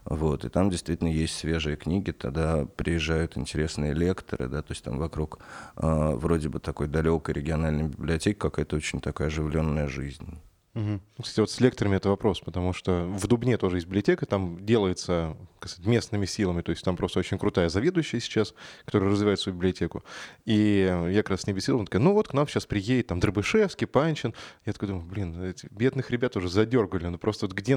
Вот, и там действительно есть свежие книги, тогда приезжают интересные лекторы, да, то есть там вокруг вроде бы такой далекой региональной библиотеки какая-то очень такая оживленная жизнь. Угу. Кстати, вот с лекторами это вопрос, потому что в Дубне тоже есть библиотека, там делается сказать, местными силами, то есть там просто очень крутая заведующая сейчас, которая развивает свою библиотеку. И я как раз с ней беседовал, она такая, ну вот к нам сейчас приедет там Дробышевский, Панчин. Я такой думаю, блин, эти бедных ребят уже задергали, ну просто вот где,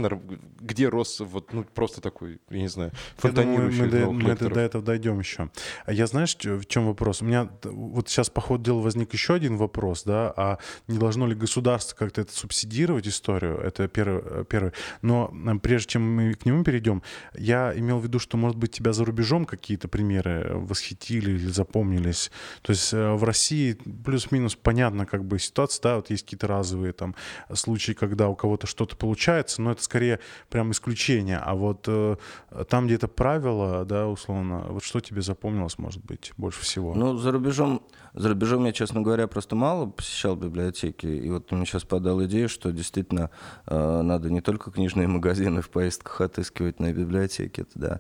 где рос вот, ну просто такой, я не знаю, фонтанирующий мы, до, мы до, до этого дойдем еще. А я знаешь, в чем вопрос? У меня вот сейчас по ходу дела возник еще один вопрос, да, а не должно ли государство как-то это субсидировать, историю, это первый, первый. Но э, прежде чем мы к нему перейдем, я имел в виду, что, может быть, тебя за рубежом какие-то примеры восхитили или запомнились. То есть э, в России плюс-минус понятно как бы ситуация, да, вот есть какие-то разовые там случаи, когда у кого-то что-то получается, но это скорее прям исключение. А вот э, там, где это правило, да, условно, вот что тебе запомнилось, может быть, больше всего? Ну, за рубежом, за рубежом я, честно говоря, просто мало посещал библиотеки, и вот мне сейчас подал идею, что действительно э, надо не только книжные <laughs> магазины в поездках отыскивать, но и библиотеки. Да.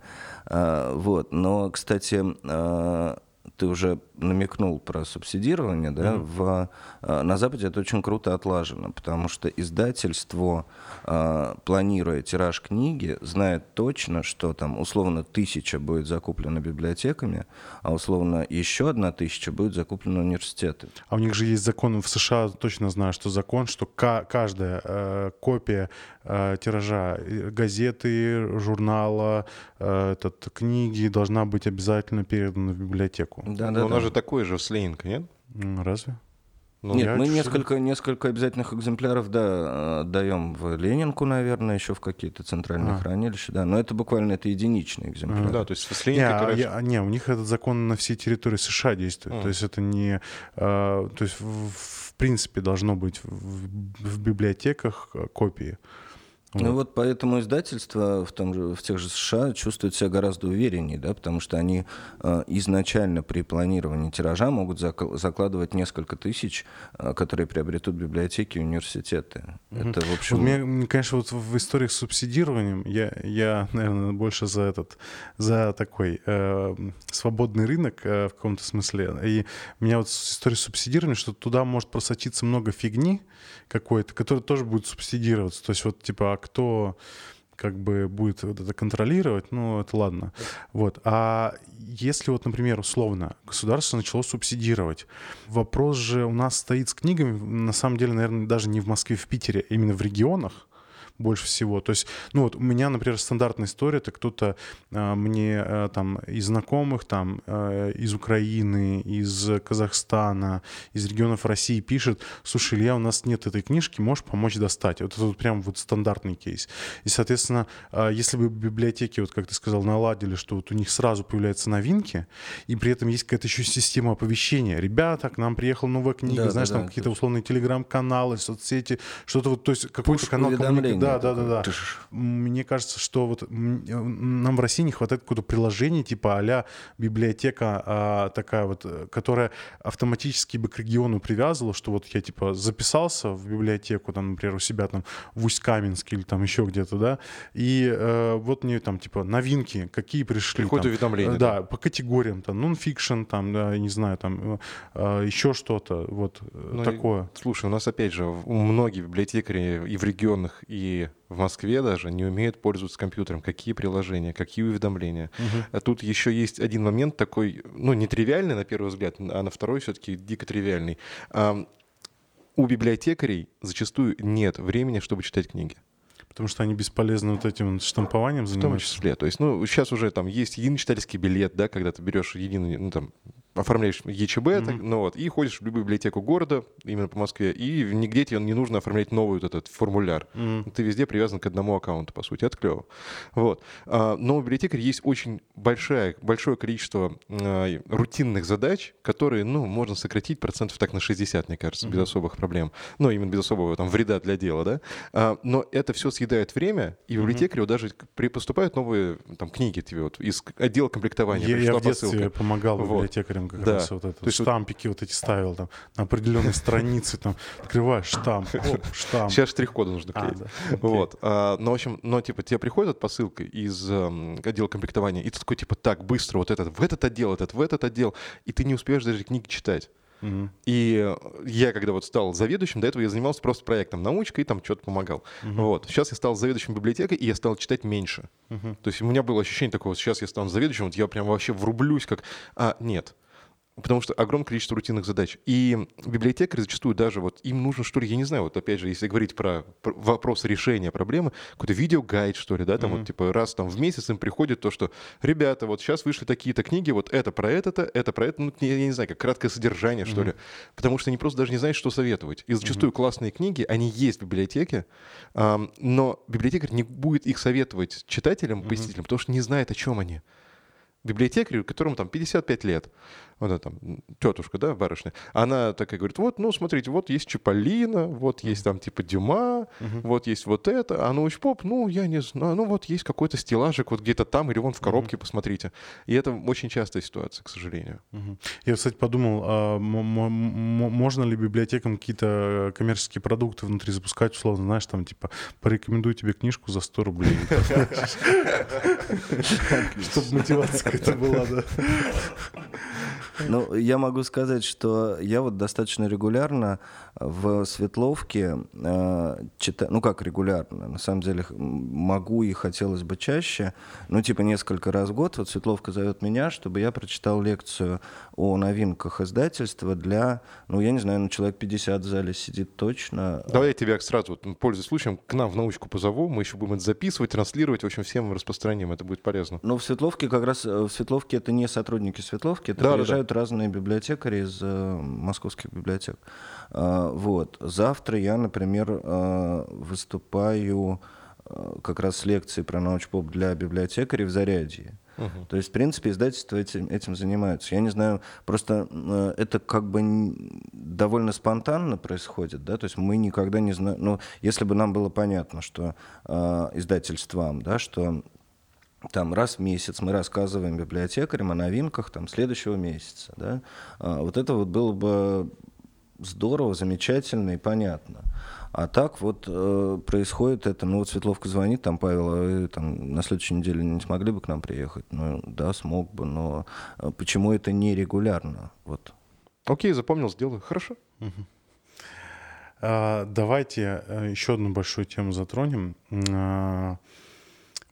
Э, вот. Но, кстати, э, ты уже намекнул про субсидирование, да, mm-hmm. в, э, на Западе это очень круто отлажено, потому что издательство, э, планируя тираж книги, знает точно, что там условно тысяча будет закуплена библиотеками, а условно еще одна тысяча будет закуплена университетами. А у них же есть закон в США, точно знаю, что закон, что каждая э, копия э, тиража газеты, журнала, э, этот, книги должна быть обязательно передана в библиотеку. Да, да, да же такой же в Слейнг, нет? Разве? Ну, Нет, мы несколько, несколько обязательных экземпляров, да, даем в Ленинку, наверное, еще в какие-то центральные а. хранилища, да, но это буквально это единичный экземпляр. А, да, то есть с Ленинкой, не, короче... я, не, у них этот закон на всей территории США действует, а. то есть это не, а, то есть в, в принципе должно быть в, в библиотеках копии. Ну вот поэтому издательства в, том же, в тех же США чувствуют себя гораздо увереннее, да, потому что они э, изначально при планировании тиража могут зак- закладывать несколько тысяч, э, которые приобретут библиотеки и университеты. Mm-hmm. Это, в общем... Вот мне, конечно, вот в истории с субсидированием я, я наверное, больше за этот, за такой э, свободный рынок э, в каком-то смысле. И меня вот история с субсидированием, что туда может просочиться много фигни какой-то, который тоже будет субсидироваться. То есть вот типа кто как бы будет вот это контролировать, ну, это ладно. Вот. А если вот, например, условно, государство начало субсидировать, вопрос же у нас стоит с книгами, на самом деле, наверное, даже не в Москве, в Питере, а именно в регионах, больше всего. То есть, ну вот у меня, например, стандартная история, это кто-то э, мне э, там из знакомых, там э, из Украины, из Казахстана, из регионов России пишет, слушай, Илья, у нас нет этой книжки, можешь помочь достать? Вот это вот прям вот стандартный кейс. И, соответственно, э, если бы библиотеки, вот как ты сказал, наладили, что вот у них сразу появляются новинки, и при этом есть какая-то еще система оповещения. Ребята, к нам приехала новая книга, да, знаешь, да, там да, какие-то условные телеграм-каналы, соцсети, что-то вот, то есть какой-то канал коммуникации да, да, да, да. Мне кажется, что вот нам в России не хватает какого-то приложения типа а библиотека а, такая вот, которая автоматически бы к региону привязывала, что вот я типа записался в библиотеку, там, например, у себя там в Усть-Каменске или там еще где-то, да, и э, вот мне там типа новинки, какие пришли. Приходят там, уведомления. Да, да, по категориям, там, нон-фикшн, там, да, не знаю, там, э, еще что-то, вот ну, такое. И, слушай, у нас опять же, у многих библиотекарей и в регионах, и в Москве даже не умеют пользоваться компьютером. Какие приложения, какие уведомления. Угу. А тут еще есть один момент такой, ну, нетривиальный на первый взгляд, а на второй все-таки дико тривиальный. У библиотекарей зачастую нет времени, чтобы читать книги. Потому что они бесполезны вот этим штампованием занимаются. В том числе. То есть, ну, сейчас уже там есть единый читательский билет, да, когда ты берешь единый, ну, там, оформляешь ЕЧБ, mm-hmm. так, ну вот, и ходишь в любую библиотеку города, именно по Москве, и нигде тебе не нужно оформлять новый вот этот формуляр. Mm-hmm. Ты везде привязан к одному аккаунту, по сути, это клево. Вот. А, но у библиотекаря есть очень большое, большое количество а, рутинных задач, которые, ну, можно сократить процентов так на 60, мне кажется, mm-hmm. без особых проблем. Ну, именно без особого там вреда для дела, да. А, но это все съедает время, и библиотекарю mm-hmm. даже при, поступают новые там книги тебе вот из отдела комплектования. Я, я в детстве посылка. помогал библиотекарям как да. раз вот это. То есть штампики вот эти ставил там на определенной странице, там открываешь штамп, оп, <laughs> штамп. Сейчас штрих-коды нужно а, клеить. А, да. Вот. А, ну, в общем, но типа тебе приходит посылка из э, отдела комплектования, и ты такой типа так быстро вот этот в этот отдел, этот в этот отдел, и ты не успеешь даже книги читать. Угу. И я, когда вот стал заведующим, до этого я занимался просто проектом научкой и там что-то помогал. Угу. Вот. Сейчас я стал заведующим библиотекой, и я стал читать меньше. Угу. То есть у меня было ощущение такого, сейчас я стану заведующим, вот я прям вообще врублюсь, как... А, нет. Потому что огромное количество рутинных задач. И библиотекари зачастую даже вот им нужно, что ли, я не знаю, вот опять же, если говорить про, вопрос решения проблемы, какой-то видеогайд, что ли, да, там mm-hmm. вот типа раз там в месяц им приходит то, что ребята, вот сейчас вышли такие-то книги, вот это про это-то, это про это, ну, я, я не знаю, как краткое содержание, что mm-hmm. ли. Потому что они просто даже не знают, что советовать. И зачастую mm-hmm. классные книги, они есть в библиотеке, эм, но библиотекарь не будет их советовать читателям, mm-hmm. посетителям, потому что не знает, о чем они библиотекарю, которому там 55 лет, она там, тетушка, да, барышня, она такая говорит, вот, ну, смотрите, вот есть Чаполина, вот есть там типа Дюма, uh-huh. вот есть вот это, а научпоп, ну, я не знаю, ну, вот есть какой-то стеллажик вот где-то там, или вон в коробке, uh-huh. посмотрите. И это очень частая ситуация, к сожалению. Uh-huh. Я, кстати, подумал, а можно ли библиотекам какие-то коммерческие продукты внутри запускать, условно, знаешь, там, типа, порекомендую тебе книжку за 100 рублей. <laughs> Чтобы мотивация какая-то была, да. <laughs> Ну, я могу сказать, что я вот достаточно регулярно в Светловке э, читаю, ну как регулярно, на самом деле могу и хотелось бы чаще, ну типа несколько раз в год, вот Светловка зовет меня, чтобы я прочитал лекцию о новинках издательства для, ну я не знаю, ну человек 50 в зале сидит точно. Давай я тебя сразу, вот, пользуясь случаем, к нам в научку позову, мы еще будем это записывать, транслировать, в общем, всем распространим, это будет полезно. Ну в Светловке как раз, э, в Светловке это не сотрудники Светловки, это да, приезжают да, да. Разные библиотекари из э, московских библиотек. А, вот. Завтра я, например, а, выступаю а, как раз с лекцией про научпоп для библиотекарей в Зарядье. Uh-huh. То есть, в принципе, издательства этим, этим занимаются. Я не знаю, просто э, это как бы довольно спонтанно происходит, да, то есть мы никогда не знаем, ну, если бы нам было понятно, что э, издательствам, да, что там раз в месяц мы рассказываем библиотекарям о новинках там следующего месяца, да, э, вот это вот было бы здорово, замечательно и понятно. А так вот э, происходит это, ну вот Светловка звонит, там, Павел, а вы там на следующей неделе не смогли бы к нам приехать? Ну да, смог бы, но э, почему это нерегулярно? Вот. Окей, запомнил, сделаю. Хорошо. Угу. А, давайте э, еще одну большую тему затронем.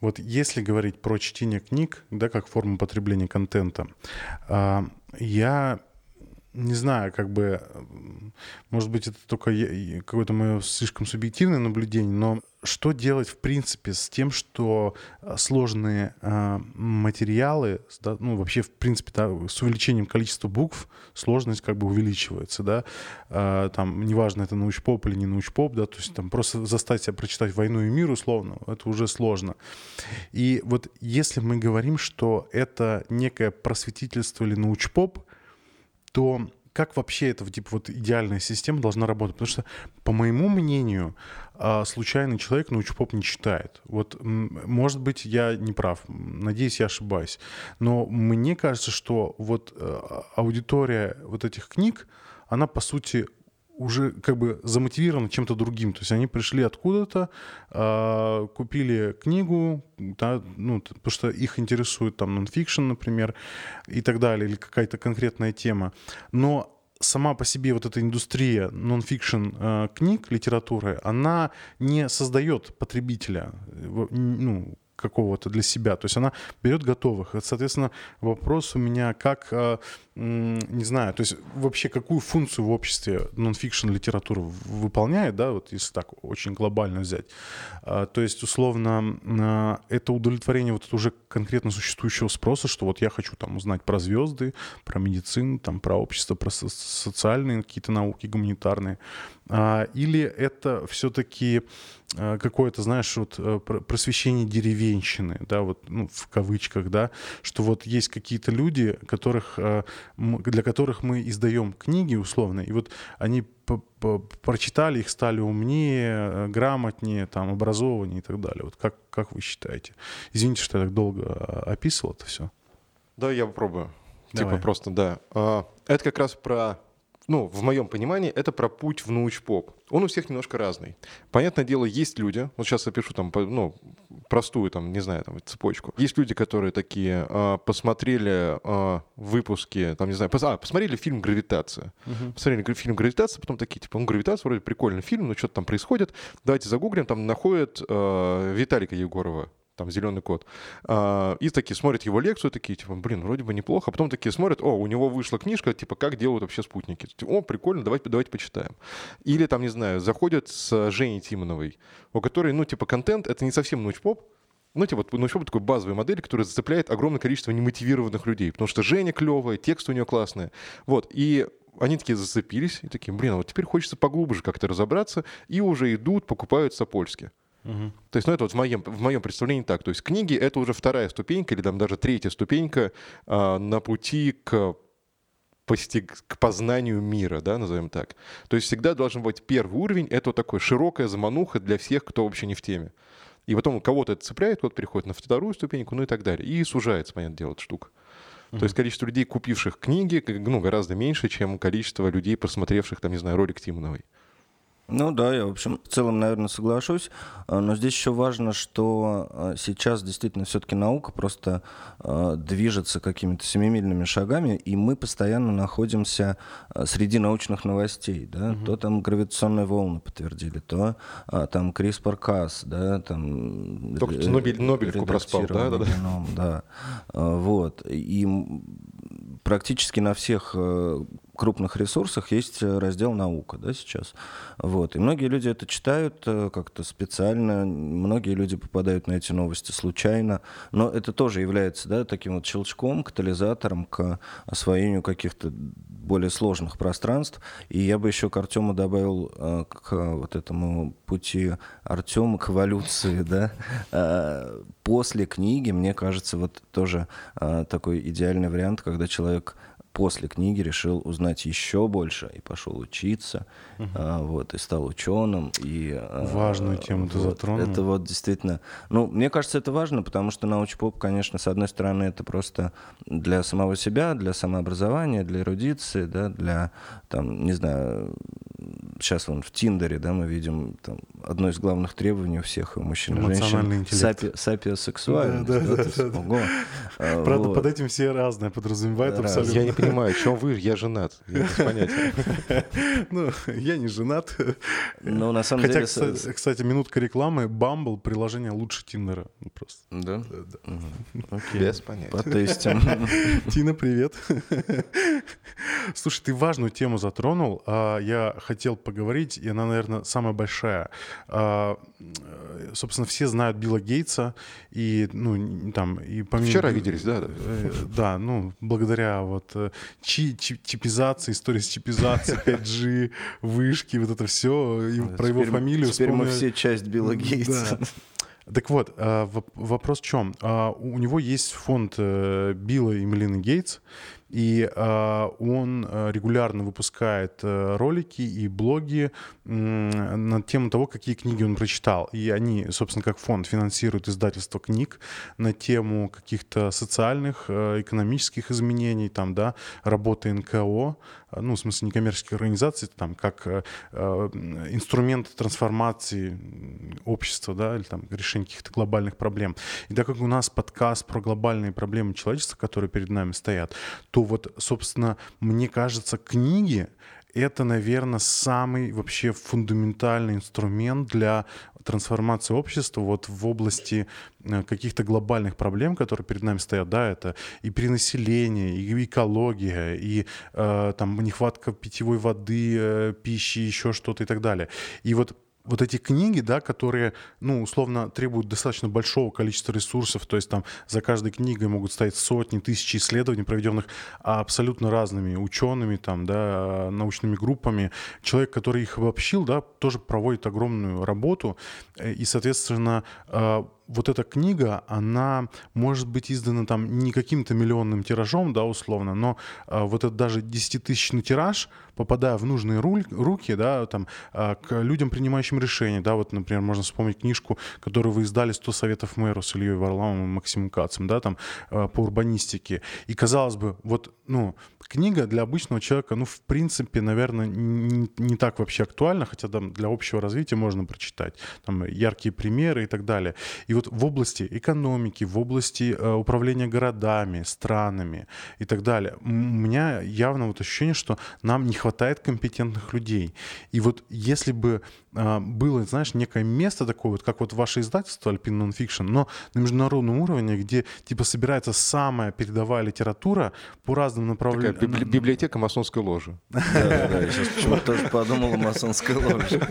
Вот если говорить про чтение книг, да, как форму потребления контента, а, я не знаю, как бы, может быть, это только какое-то мое слишком субъективное наблюдение, но что делать, в принципе, с тем, что э, сложные э, материалы, ну, вообще, в принципе, да, с увеличением количества букв сложность как бы увеличивается, да, э, там, неважно, это научпоп или не научпоп, да, то есть там просто заставить себя прочитать «Войну и мир» условно, это уже сложно. И вот если мы говорим, что это некое просветительство или научпоп, то как вообще эта типа вот идеальная система должна работать? Потому что, по моему мнению, а, случайный человек научпоп не читает. Вот, может быть, я не прав, надеюсь, я ошибаюсь. Но мне кажется, что вот э, аудитория вот этих книг, она, по сути, уже как бы замотивированы чем-то другим. То есть они пришли откуда-то, э, купили книгу, да, ну, потому что их интересует там нонфикшн, например, и так далее, или какая-то конкретная тема. Но сама по себе вот эта индустрия нонфикшн э, книг, литературы, она не создает потребителя, ну, какого-то для себя. То есть она берет готовых. Соответственно, вопрос у меня, как, э, не знаю, то есть вообще какую функцию в обществе нонфикшн литература выполняет, да, вот если так очень глобально взять. А, то есть, условно, а, это удовлетворение вот уже конкретно существующего спроса, что вот я хочу там узнать про звезды, про медицину, там, про общество, про социальные какие-то науки, гуманитарные. А, или это все-таки какое-то, знаешь, вот э, просвещение деревенщины, да, вот, ну, в кавычках, да, что вот есть какие-то люди, которых, для которых мы издаем книги условно, и вот они прочитали их, стали умнее, грамотнее, там, образованнее и так далее. Вот как, как вы считаете? Извините, что я так долго описывал это все. Да, я попробую. Типа Давай. Типа просто, да. А, это как раз про ну, в моем понимании, это про путь в научпоп. Он у всех немножко разный. Понятное дело, есть люди, вот сейчас я пишу там, ну, простую, там, не знаю, там, цепочку. Есть люди, которые такие э, посмотрели э, выпуски, там, не знаю, пос, а, посмотрели фильм «Гравитация». Uh-huh. Посмотрели фильм «Гравитация», потом такие, типа, ну, «Гравитация» вроде прикольный фильм, но что-то там происходит. Давайте загуглим, там находят э, Виталика Егорова, там зеленый кот. А, и такие смотрят его лекцию, такие, типа, блин, вроде бы неплохо. А потом такие смотрят, о, у него вышла книжка, типа, как делают вообще спутники. Типа, о, прикольно, давайте, давайте почитаем. Или там, не знаю, заходят с Женей Тимоновой, у которой, ну, типа, контент — это не совсем научпоп, ну, типа, научпоп такой базовой модели, которая зацепляет огромное количество немотивированных людей, потому что Женя клевая, текст у нее классный. Вот, и они такие зацепились и такие, блин, а вот теперь хочется поглубже как-то разобраться, и уже идут, покупают Сапольски. Угу. То есть, ну, это вот в моем, в моем представлении так. То есть книги — это уже вторая ступенька или там даже третья ступенька а, на пути к постиг, к познанию мира, да, назовем так. То есть всегда должен быть первый уровень, это вот такой широкая замануха для всех, кто вообще не в теме. И потом кого-то это цепляет, вот переходит на вторую ступеньку, ну и так далее. И сужается, понятное дело, эта штука. Uh-huh. То есть количество людей, купивших книги, ну, гораздо меньше, чем количество людей, просмотревших, там, не знаю, ролик Тимоновой. Ну да, я, в общем, в целом, наверное, соглашусь. А, но здесь еще важно, что а, сейчас действительно все-таки наука просто э, движется какими-то семимильными шагами, и мы постоянно находимся среди научных новостей. Да? Угу. То там гравитационные волны подтвердили, то а, там CRISPR-Cas, да, там... Только Нобель, Нобелевку проспал, да? Да, геном, да. Вот. И практически на всех э, крупных ресурсах есть э, раздел наука, да, сейчас. Вот. И многие люди это читают э, как-то специально, многие люди попадают на эти новости случайно, но это тоже является, да, таким вот щелчком, катализатором к освоению каких-то более сложных пространств. И я бы еще к Артему добавил к вот этому пути Артема к эволюции, да, после книги, мне кажется, вот тоже такой идеальный вариант, когда человек после книги решил узнать еще больше и пошел учиться, угу. а, вот, и стал ученым. И, а, Важную тему ты затронул. Это вот действительно... Ну, мне кажется, это важно, потому что научпоп, конечно, с одной стороны, это просто для самого себя, для самообразования, для эрудиции, да, для, там, не знаю, сейчас вон в Тиндере, да, мы видим там, одно из главных требований у всех у мужчин и женщин. Сапи, сапиосексуальность. Да, да, да, да, да. А, Правда, вот. под этим все разные подразумевают да, абсолютно. Я не понимаю, о чем вы? Я женат. Я <laughs> Ну, я не женат. Но на самом Хотя, деле... кстати, минутка рекламы. Bumble — приложение лучше Тиндера. Ну, просто. Да? Да. Окей. Без понятия. Потестим. <laughs> Тина, привет. <laughs> Слушай, ты важную тему затронул. А я хотел поговорить, и она, наверное, самая большая. А, собственно, все знают Билла Гейтса, и, ну, там, и помимо... Вчера виделись, да? Да, э, да ну, благодаря вот э, чи чипизации, истории с чипизацией, <laughs> 5G, вышки, вот это все, и про его фамилию Теперь мы все часть Билла Гейтса. Так вот, а, вопрос в чем? А, у него есть фонд э, Билла и Мелины Гейтс, и э, он регулярно выпускает э, ролики и блоги э, на тему того, какие книги он прочитал. И они, собственно, как фонд финансируют издательство книг на тему каких-то социальных, э, экономических изменений, там, да, работы НКО, ну, в смысле некоммерческих организаций, там, как э, э, инструмент трансформации общества, да, или там решения каких-то глобальных проблем. И так как у нас подкаст про глобальные проблемы человечества, которые перед нами стоят, то вот, собственно, мне кажется, книги это, наверное, самый вообще фундаментальный инструмент для трансформации общества вот в области э, каких-то глобальных проблем, которые перед нами стоят, да, это и перенаселение, и экология, и э, там нехватка питьевой воды, э, пищи, еще что-то и так далее. И вот вот эти книги, да, которые, ну, условно, требуют достаточно большого количества ресурсов, то есть там за каждой книгой могут стоять сотни, тысячи исследований, проведенных абсолютно разными учеными, там, да, научными группами. Человек, который их обобщил, да, тоже проводит огромную работу, э, и, соответственно, э, вот эта книга, она может быть издана там не каким-то миллионным тиражом, да, условно, но э, вот этот даже десятитысячный тираж, попадая в нужные руки, да, там, э, к людям, принимающим решения, да, вот, например, можно вспомнить книжку, которую вы издали «100 советов мэру» с Ильей Варламовым и Максимом Кацем, да, там, э, по урбанистике. И, казалось бы, вот, ну, книга для обычного человека, ну, в принципе, наверное, не, не так вообще актуальна, хотя там для общего развития можно прочитать, там, яркие примеры и так далее. И вот в области экономики, в области э, управления городами, странами и так далее, у меня явно вот ощущение, что нам не хватает компетентных людей. И вот если бы было, знаешь, некое место такое, вот как вот ваше издательство Alpine Nonfiction, но на международном уровне, где типа собирается самая передовая литература по разным направлениям. Такая библиотека масонской ложи. Да-да-да, я сейчас почему-то тоже подумал о масонской ложе.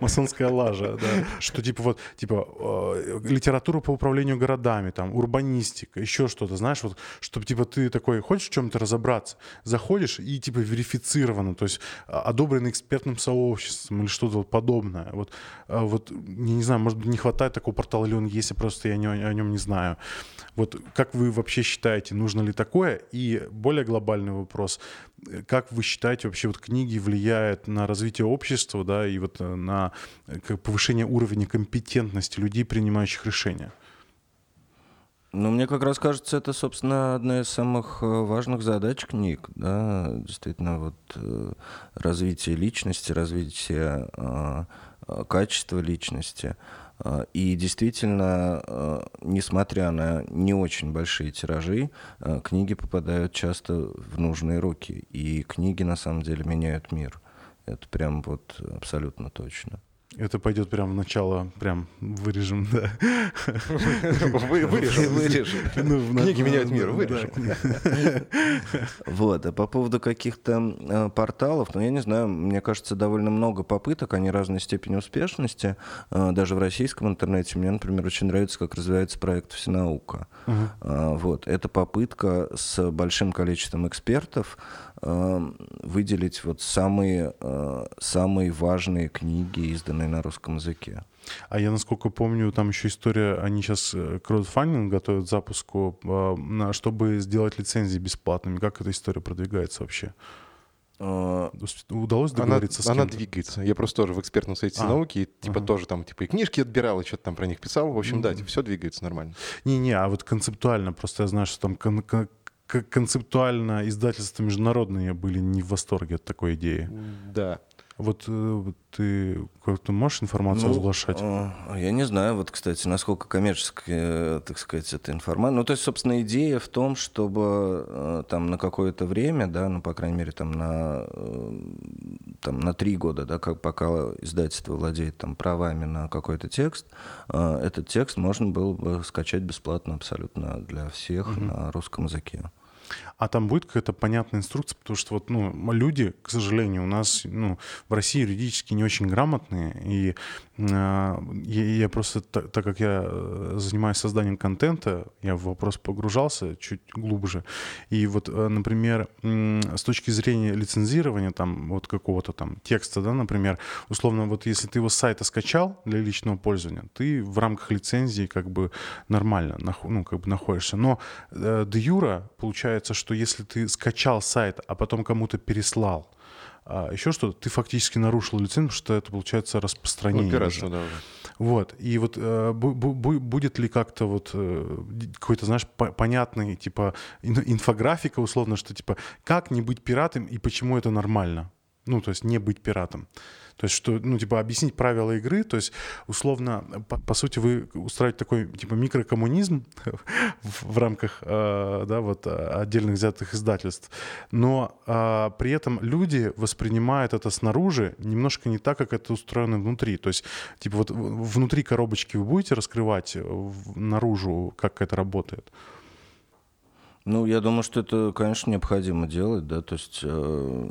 Масонская лажа, да. Что типа вот, типа, э, литература по управлению городами, там, урбанистика, еще что-то, знаешь, вот, чтобы, типа, ты такой, хочешь в чем-то разобраться, заходишь и, типа, верифицировано, то есть а, одобрено экспертным сообществом или что-то вот подобное. Вот, а, вот, я не знаю, может быть, не хватает такого портала, или он есть, просто я не, о нем не знаю. Вот как вы вообще считаете, нужно ли такое? И более глобальный вопрос, как вы считаете, вообще вот книги влияют на развитие общества, да, и вот э, на э, повышение уровня компетентности людей, принимающих решения? Ну, мне как раз кажется, это, собственно, одна из самых э, важных задач книг, да, действительно, вот э, развитие личности, развитие э, качества личности. И действительно, несмотря на не очень большие тиражи, книги попадают часто в нужные руки. И книги, на самом деле, меняют мир. Это прям вот абсолютно точно. Это пойдет прямо в начало, прям вырежем, да. Вырежем. Вырежем. Ну, Книги меняют мир, вырежем. Вот, а по поводу каких-то э, порталов, ну, я не знаю, мне кажется, довольно много попыток, они разной степени успешности, э, даже в российском интернете. Мне, например, очень нравится, как развивается проект «Всенаука». Э, вот, это попытка с большим количеством экспертов выделить вот самые, самые важные книги, изданные на русском языке. А я, насколько помню, там еще история, они сейчас э, краудфандинг готовят запуску, а, чтобы сделать лицензии бесплатными. Как эта история продвигается вообще? А, удалось договориться она, с Она двигается. Я просто тоже в экспертном совете а, науки, и, типа ага. тоже там типа и книжки отбирал, и что-то там про них писал. В общем, mm-hmm. да, типа, все двигается нормально. Не-не, а вот концептуально, просто я знаю, что там кон- кон- концептуально издательства международные были не в восторге от такой идеи. Да. Вот э, ты как-то можешь информацию ну, разглашать? Э, я не знаю, вот, кстати, насколько коммерческая, так сказать, эта информация. Ну, то есть, собственно, идея в том, чтобы э, там на какое-то время, да, ну, по крайней мере, там на, там, на три года, да, как, пока издательство владеет там правами на какой-то текст, этот текст можно было бы скачать бесплатно абсолютно для всех угу. на русском языке. А там будет какая-то понятная инструкция, потому что вот, ну, люди, к сожалению, у нас, ну, в России юридически не очень грамотные, и э, я, просто, так, так как я э, занимаюсь созданием контента, я в вопрос погружался чуть глубже, и вот, э, например, с точки зрения лицензирования там вот какого-то там текста, да, например, условно, вот если ты его с сайта скачал для личного пользования, ты в рамках лицензии как бы нормально, ну, как бы находишься, но э, де юра получается, что что если ты скачал сайт, а потом кому-то переслал, а еще что-то, ты фактически нарушил лицензию, потому что это получается распространение. Операция, да. Вот. И вот э, бу- бу- будет ли как-то вот э, какой-то, знаешь, по- понятный, типа, инфографика условно, что типа, как не быть пиратом и почему это нормально? Ну, то есть не быть пиратом. То есть, что, ну, типа, объяснить правила игры, то есть, условно, по, по сути, вы устраиваете такой, типа, микрокоммунизм <laughs> в, в рамках, э, да, вот, отдельных взятых издательств, но э, при этом люди воспринимают это снаружи немножко не так, как это устроено внутри. То есть, типа, вот внутри коробочки вы будете раскрывать наружу, как это работает? Ну, я думаю, что это, конечно, необходимо делать, да, то есть э,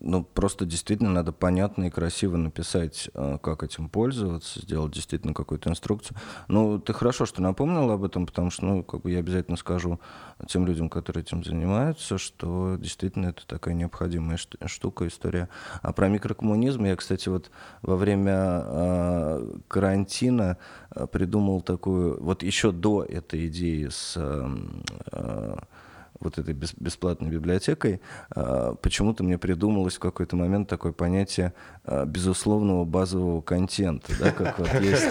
ну, просто действительно надо понятно и красиво написать, а, как этим пользоваться, сделать действительно какую-то инструкцию. Ну, ты хорошо, что напомнил об этом, потому что, ну, как бы я обязательно скажу тем людям, которые этим занимаются, что действительно это такая необходимая штука, история. А про микрокоммунизм я, кстати, вот во время э, карантина придумал такую, вот еще до этой идеи с э, вот этой бесплатной библиотекой, а, почему-то мне придумалось в какой-то момент такое понятие а, безусловного базового контента, да, как вот <laughs> есть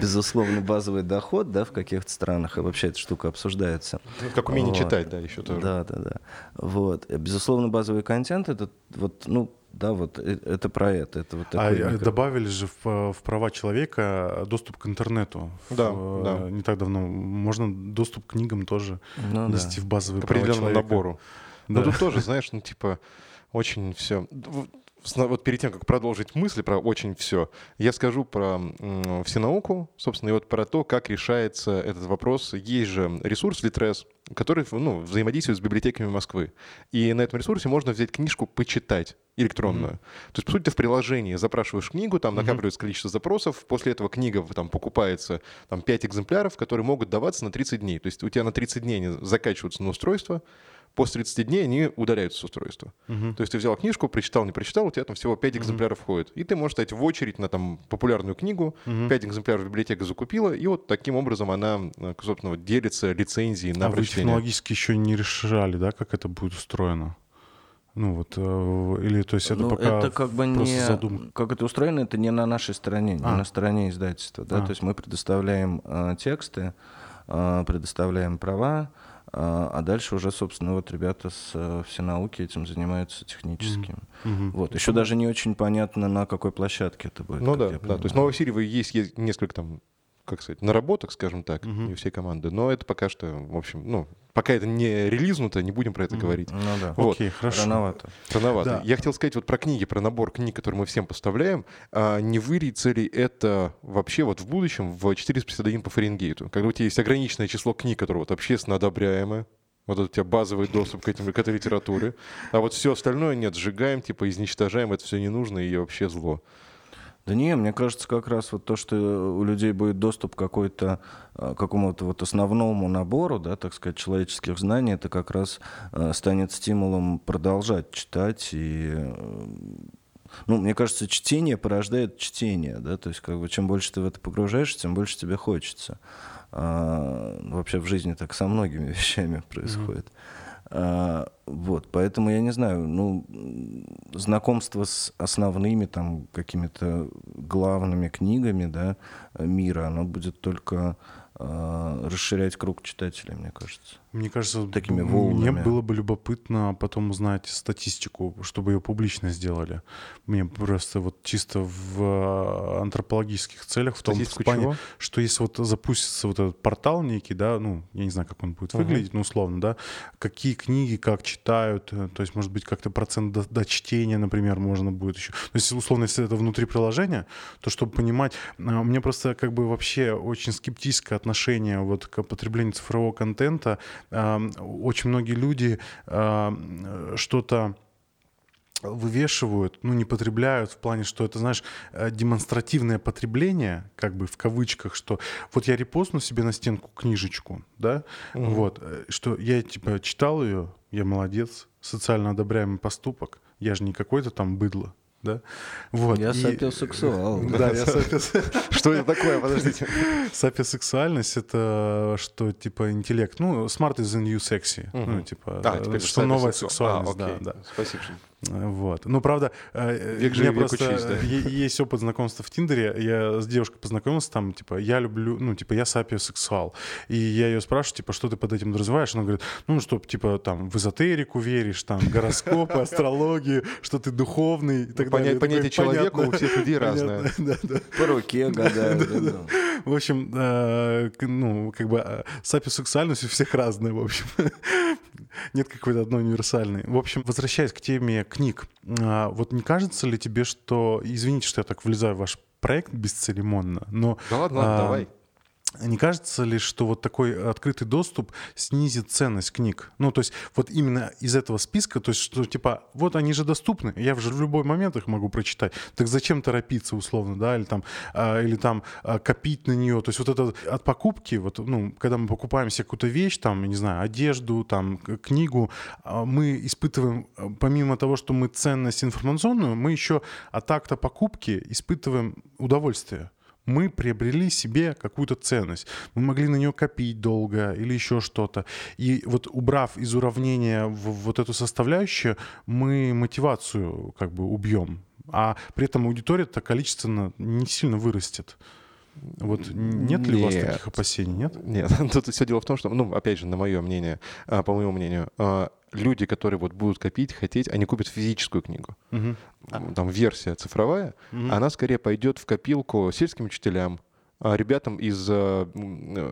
безусловно базовый доход, да, в каких-то странах, и вообще эта штука обсуждается. Ну, как умение вот. читать, да, еще тоже. Да, да, да. Вот. Безусловно, базовый контент, это вот, ну, да, вот э, это про это. это вот а микро... добавили же в, в права человека доступ к интернету. Да, в, да. Не так давно. Можно доступ к книгам тоже ну, нести да. в права человека. набору. Да. Но тут тоже, знаешь, ну типа очень все вот перед тем, как продолжить мысли про очень все, я скажу про всенауку, собственно, и вот про то, как решается этот вопрос. Есть же ресурс Литрес, который ну, взаимодействует с библиотеками Москвы. И на этом ресурсе можно взять книжку «Почитать» электронную. Mm-hmm. То есть, по сути, ты в приложении запрашиваешь книгу, там накапливается mm-hmm. количество запросов, после этого книга там покупается там 5 экземпляров, которые могут даваться на 30 дней. То есть у тебя на 30 дней они закачиваются на устройство, после 30 дней они удаляются с устройства. Угу. То есть ты взял книжку, прочитал, не прочитал, у тебя там всего 5 экземпляров угу. входит. И ты можешь стать в очередь на там популярную книгу, угу. 5 экземпляров библиотека закупила, и вот таким образом она, э, собственно, делится лицензией на а прочтение. вы технологически еще не решали, да, как это будет устроено? Ну вот, э, или то есть это ну, пока это как бы не, задум... как это устроено, это не на нашей стороне, а. не на стороне издательства, да, а. то есть мы предоставляем э, тексты, э, предоставляем права, а, а дальше уже, собственно, вот ребята с э, все науки этим занимаются техническим. Mm-hmm. Вот. Еще даже не очень понятно, на какой площадке это будет. Ну да, да. То есть в Новосирьево есть, есть несколько там как сказать, наработок, скажем так, угу. не все команды. Но это пока что, в общем, ну, пока это не релизнуто, не будем про это говорить. Ну да. Вот. Окей, хорошо. Рановато. Рановато. Да. Я хотел сказать вот про книги, про набор книг, которые мы всем поставляем. А не вырится ли это вообще вот в будущем в 451 по Фаренгейту? Когда у тебя есть ограниченное число книг, которые вот общественно одобряемы, вот у тебя базовый доступ к, этим, к этой литературе. А вот все остальное нет, сжигаем, типа изничтожаем, это все не нужно и вообще зло. Да не, мне кажется, как раз вот то, что у людей будет доступ к какой-то а, какому-то вот основному набору, да, так сказать, человеческих знаний, это как раз а, станет стимулом продолжать читать и э, ну, мне кажется, чтение порождает чтение, да, то есть как бы чем больше ты в это погружаешься, тем больше тебе хочется. А, вообще в жизни так со многими <laughs> вещами происходит. Mm-hmm. А, вот, поэтому я не знаю, ну, знакомство с основными там какими-то главными книгами, да, мира, оно будет только расширять круг читателей, мне кажется. Мне кажется, такими волнами. мне было бы любопытно потом узнать статистику, чтобы ее публично сделали. Мне просто вот чисто в э, антропологических целях, в том в плане, чего? что если вот запустится вот этот портал некий, да, ну, я не знаю, как он будет выглядеть, ну, условно, да, какие книги как читают, э, то есть, может быть, как-то процент до, до чтения, например, можно будет еще. То есть, условно, если это внутри приложения, то чтобы понимать, э, меня просто как бы вообще очень скептическое отношение вот к потреблению цифрового контента, очень многие люди что-то вывешивают, ну, не потребляют в плане, что это, знаешь, э, демонстративное потребление, как бы в кавычках, что вот я репостну себе на стенку книжечку, да, угу. вот, э, что я, типа, читал ее, я молодец, социально одобряемый поступок, я же не какой-то там быдло, да? Вот. Я и... сапиосексуал. <laughs> Да, я сапиос... <laughs> Что это такое? <laughs> Подождите. Сапиосексуальность — это что, типа, интеллект. Ну, smart is the new sexy. Ну, типа, а, что новая сексуальность, да, да. Спасибо. Вот. Ну, правда, э, век у меня просто учись, да? есть опыт знакомства в Тиндере. Я с девушкой познакомился, там, типа, я люблю, ну, типа, я сапиосексуал. И я ее спрашиваю, типа, что ты под этим подразумеваешь? Она говорит, ну, что, типа, там, в эзотерику веришь, там, гороскопы, астрологию, что ты духовный и так далее. Понятие человека у всех людей разное. <laughs> По руке. <laughs> В общем, э, ну, как бы, э, сапиосексуальность у всех разная, в общем. <laughs> Нет какой-то одной универсальной. В общем, возвращаясь к теме книг, а, вот не кажется ли тебе, что... Извините, что я так влезаю в ваш проект бесцеремонно, но... Да ладно, ладно а, давай. Не кажется ли, что вот такой открытый доступ снизит ценность книг? Ну, то есть вот именно из этого списка, то есть что типа, вот они же доступны, я же в любой момент их могу прочитать. Так зачем торопиться условно, да, или там, а, или там а, копить на нее? То есть вот это от покупки, вот, ну, когда мы покупаем себе какую-то вещь, там, не знаю, одежду, там, книгу, а, мы испытываем, а, помимо того, что мы ценность информационную, мы еще от акта покупки испытываем удовольствие мы приобрели себе какую-то ценность. Мы могли на нее копить долго или еще что-то. И вот убрав из уравнения вот эту составляющую, мы мотивацию как бы убьем. А при этом аудитория-то количественно не сильно вырастет. Вот нет ли нет. у вас таких опасений, нет? Нет, <laughs> тут все дело в том, что, ну, опять же, на мое мнение, а, по моему мнению, а, люди, которые вот будут копить, хотеть, они купят физическую книгу. Угу. Там версия цифровая, угу. она скорее пойдет в копилку сельским учителям, ребятам из э,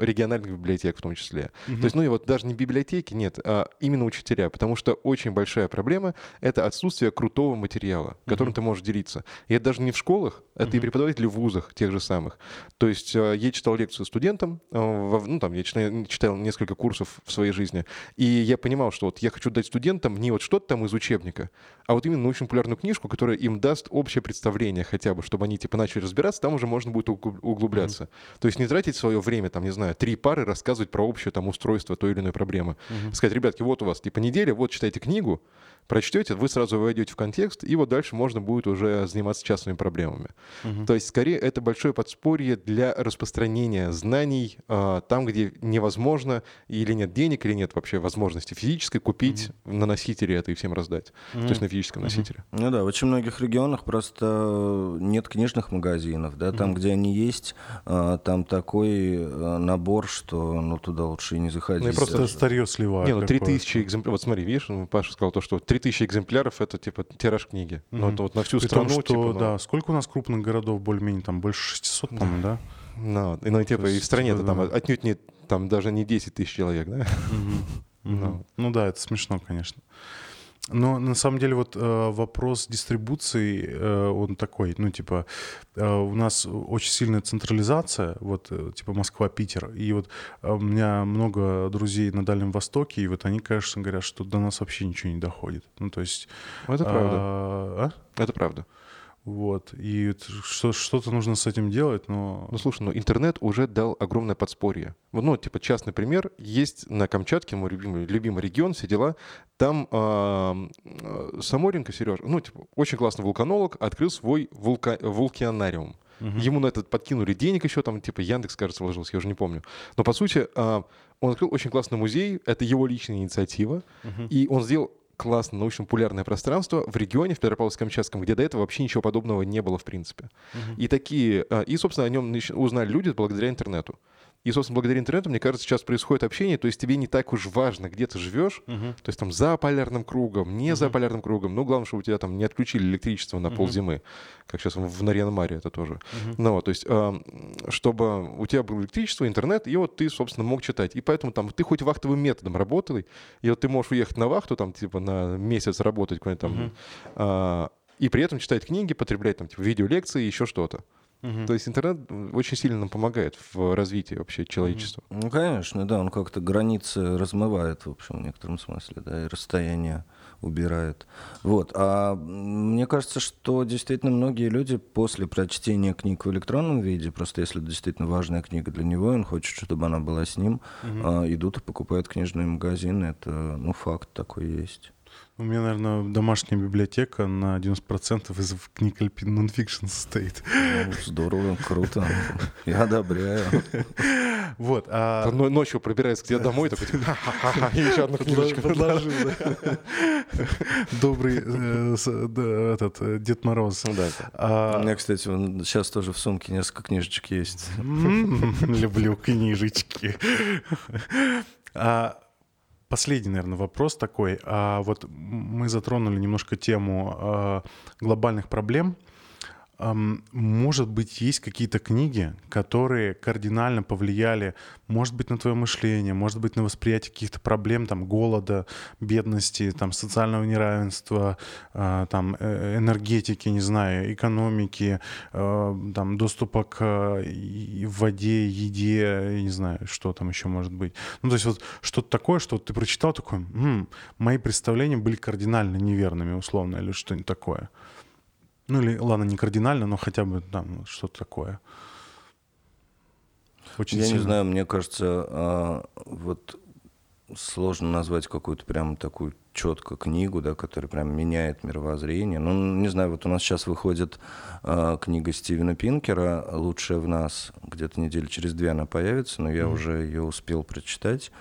региональных библиотек в том числе. Mm-hmm. То есть, ну и вот даже не библиотеки, нет, а именно учителя, потому что очень большая проблема — это отсутствие крутого материала, которым mm-hmm. ты можешь делиться. И это даже не в школах, это mm-hmm. и преподаватели в вузах тех же самых. То есть э, я читал лекцию студентам, ну там я читал, читал несколько курсов в своей жизни, и я понимал, что вот я хочу дать студентам не вот что-то там из учебника, а вот именно научно-популярную книжку, которая им даст общее представление хотя бы, чтобы они типа начали разбираться, там уже можно будет углубляться развиваться. То есть не тратить свое время, там, не знаю, три пары рассказывать про общее там устройство той или иной проблемы. Угу. Сказать, ребятки, вот у вас типа неделя, вот читайте книгу, прочтете, вы сразу войдете в контекст, и вот дальше можно будет уже заниматься частными проблемами. Угу. То есть, скорее, это большое подспорье для распространения знаний э, там, где невозможно, или нет денег, или нет вообще возможности физической купить угу. на носителе это и всем раздать. Угу. То есть на физическом носителе. Ну да, в очень многих регионах просто нет книжных магазинов, да, там, угу. где они есть, э, там такой э, набор, что ну туда лучше и не заходить. Ну и просто старье сливают. Не, ну 3000 экземпляров, вот смотри, видишь, Паша сказал то, что 3000 экземпляров это типа тираж книги. Mm-hmm. Ну, это вот на всю При страну. Том, что, типа, ну... да, сколько у нас крупных городов более-менее, там больше 600, да. по-моему, да? Ну, и, ну, типа, и в стране-то да, там да. отнюдь не, там даже не 10 тысяч человек, да? Mm-hmm. <laughs> Ну. ну да, это смешно, конечно. Но на самом деле вот э, вопрос дистрибуции, э, он такой, ну типа э, у нас очень сильная централизация, вот э, типа Москва-Питер, и вот э, у меня много друзей на Дальнем Востоке, и вот они, конечно, говорят, что до нас вообще ничего не доходит. Ну то есть... Это правда. А? Это правда. Вот. И что, что-то нужно с этим делать, но... Ну, слушай, ну интернет уже дал огромное подспорье. Ну, типа, частный пример. Есть на Камчатке, мой любимый, любимый регион, все дела. Там э, Саморенко, Сереж, ну, типа, очень классный вулканолог, открыл свой вулка... вулканариум. Угу. Ему на этот подкинули денег еще, там, типа, Яндекс, кажется, вложился, я уже не помню. Но, по сути, э, он открыл очень классный музей, это его личная инициатива, угу. и он сделал классное научно-популярное пространство в регионе, в Петропавловске-Камчатском, где до этого вообще ничего подобного не было в принципе. Uh-huh. И такие, а, и, собственно, о нем узнали люди благодаря интернету. И, собственно, благодаря интернету, мне кажется, сейчас происходит общение, то есть тебе не так уж важно, где ты живешь, uh-huh. то есть там за полярным кругом, не uh-huh. за полярным кругом, ну, главное, чтобы у тебя там не отключили электричество на uh-huh. ползимы, как сейчас в Нарьян-Маре это тоже. Uh-huh. Ну, вот, то есть, э, чтобы у тебя было электричество, интернет, и вот ты, собственно, мог читать. И поэтому там ты хоть вахтовым методом работал, и вот ты можешь уехать на вахту, там, типа, на месяц работать, какой-нибудь там, uh-huh. и при этом читать книги, потреблять там, типа, видеолекции, еще что-то. Угу. То есть интернет очень сильно нам помогает в развитии вообще человечества. Ну, конечно, да, он как-то границы размывает, в общем, в некотором смысле, да, и расстояние убирает. Вот. А мне кажется, что действительно многие люди после прочтения книг в электронном виде, просто если это действительно важная книга для него, он хочет, чтобы она была с ним, угу. а, идут и покупают книжные магазины. Это, ну, факт такой есть. У меня, наверное, домашняя библиотека на 90% из книг нонфикшн состоит. Ну, здорово, круто. Я одобряю. Вот. А... Ночью пробирается к тебе домой, такой, типа, ха-ха-ха, еще одну книжечку подложил. Добрый э, этот э, Дед Мороз. А У меня, кстати, сейчас тоже в сумке несколько книжечек есть. <laughs> Люблю книжечки. А Последний, наверное, вопрос такой. А вот мы затронули немножко тему э, глобальных проблем. Может быть, есть какие-то книги, которые кардинально повлияли, может быть, на твое мышление, может быть, на восприятие каких-то проблем, там, голода, бедности, там, социального неравенства, а, там, э, энергетики, не знаю, экономики, а, там, доступа к воде, еде, не знаю, что там еще может быть. Ну, то есть вот что-то такое, что ты прочитал, такой, м-м, мои представления были кардинально неверными, условно, или что-нибудь такое. Ну или, ладно, не кардинально, но хотя бы там что-то такое. Очень Я сильно. не знаю, мне кажется, а, вот сложно назвать какую-то прям такую четкую книгу, да, которая прям меняет мировоззрение. Ну, не знаю, вот у нас сейчас выходит э, книга Стивена Пинкера «Лучшая в нас». Где-то недели через две она появится, но я mm-hmm. уже ее успел прочитать.